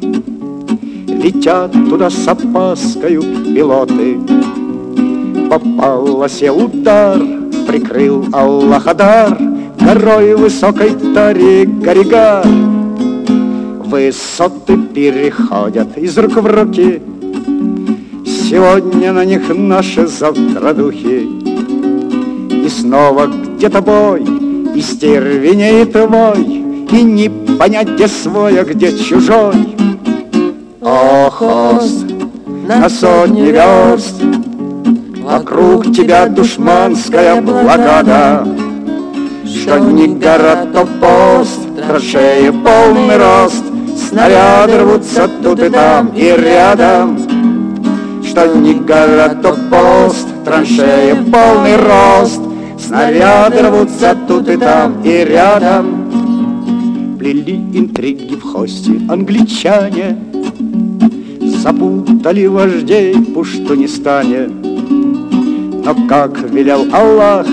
Летят туда с опаскою пилоты. По полосе удар прикрыл Аллахадар Горой высокой тари Гаригар. Высоты переходят из рук в руки, Сегодня на них наши завтра духи. И снова где-то бой, и стервенеет вой, И не понять, где свой, а где чужой. О, хост, на сотни верст, Вокруг тебя душманская блокада, Что ни гора, то пост, траншеи полный рост, Снаряды рвутся тут и там, и рядом, Что ни гора, то пост, траншеи полный рост, Снаряды рвутся тут и там, и рядом. Плели интриги в хосте англичане, Запутали вождей в Пуштунистане. Но как велел Аллах,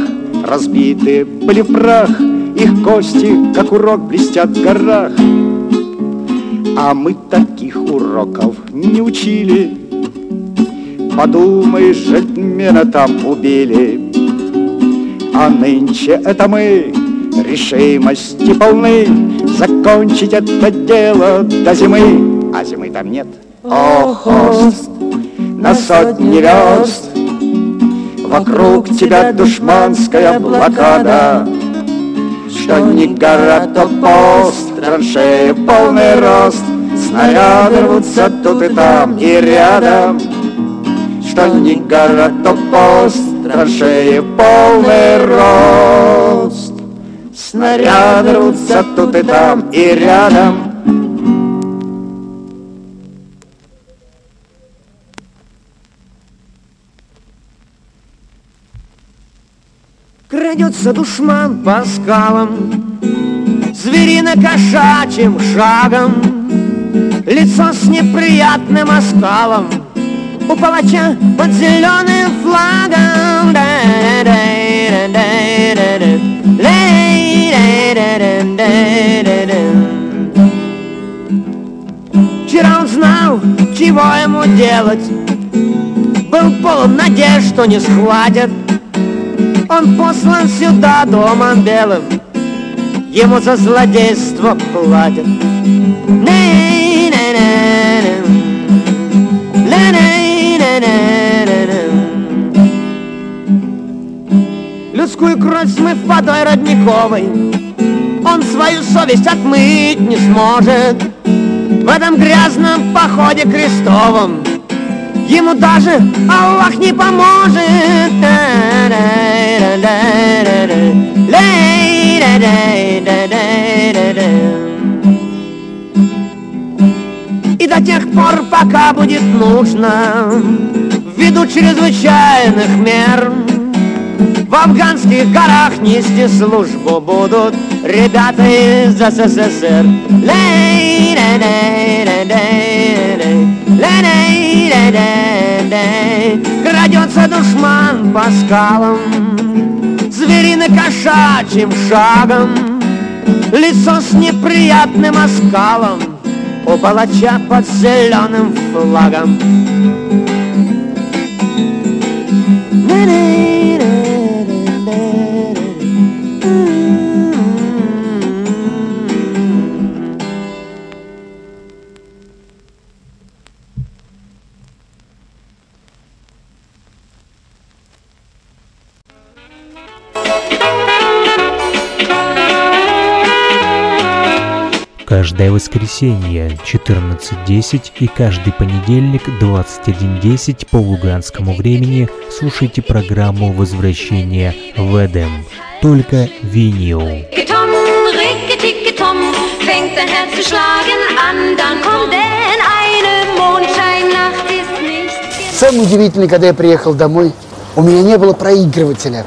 разбиты были в прах, Их кости, как урок, блестят в горах. А мы таких уроков не учили. Подумай, джентльмена там убили. А нынче это мы решимости полны Закончить это дело до зимы, а зимы там нет. О, хост, на сотни верст Вокруг тебя душманская блокада. Что ни гора, то пост, траншеи полный рост. Снаряды рвутся тут и там и рядом. Что ни гора, то пост, траншеи полный рост. Снаряды рвутся тут и там и рядом Крадется душман по скалам Зверино-кошачьим шагом Лицо с неприятным оскалом У палача под зеленым флагом. Вчера он знал, чего ему делать. Был полон надежд, что не схватят Он послан сюда домом белым Ему за злодейство платят. Людскую кровь смыв водой родниковой Он свою совесть отмыть не сможет В этом грязном походе крестовом Ему даже Аллах не поможет. И до тех пор, пока будет нужно Ввиду чрезвычайных мер В афганских горах нести службу будут Ребята из СССР. Крадется душман по скалам Зверино-кошачьим шагом Лицо с неприятным оскалом У палача под зеленым флагом воскресенье 14.10 и каждый понедельник 21.10 по луганскому времени слушайте программу «Возвращение в Эдем». Только винил. Самое удивительное, когда я приехал домой, у меня не было проигрывателя.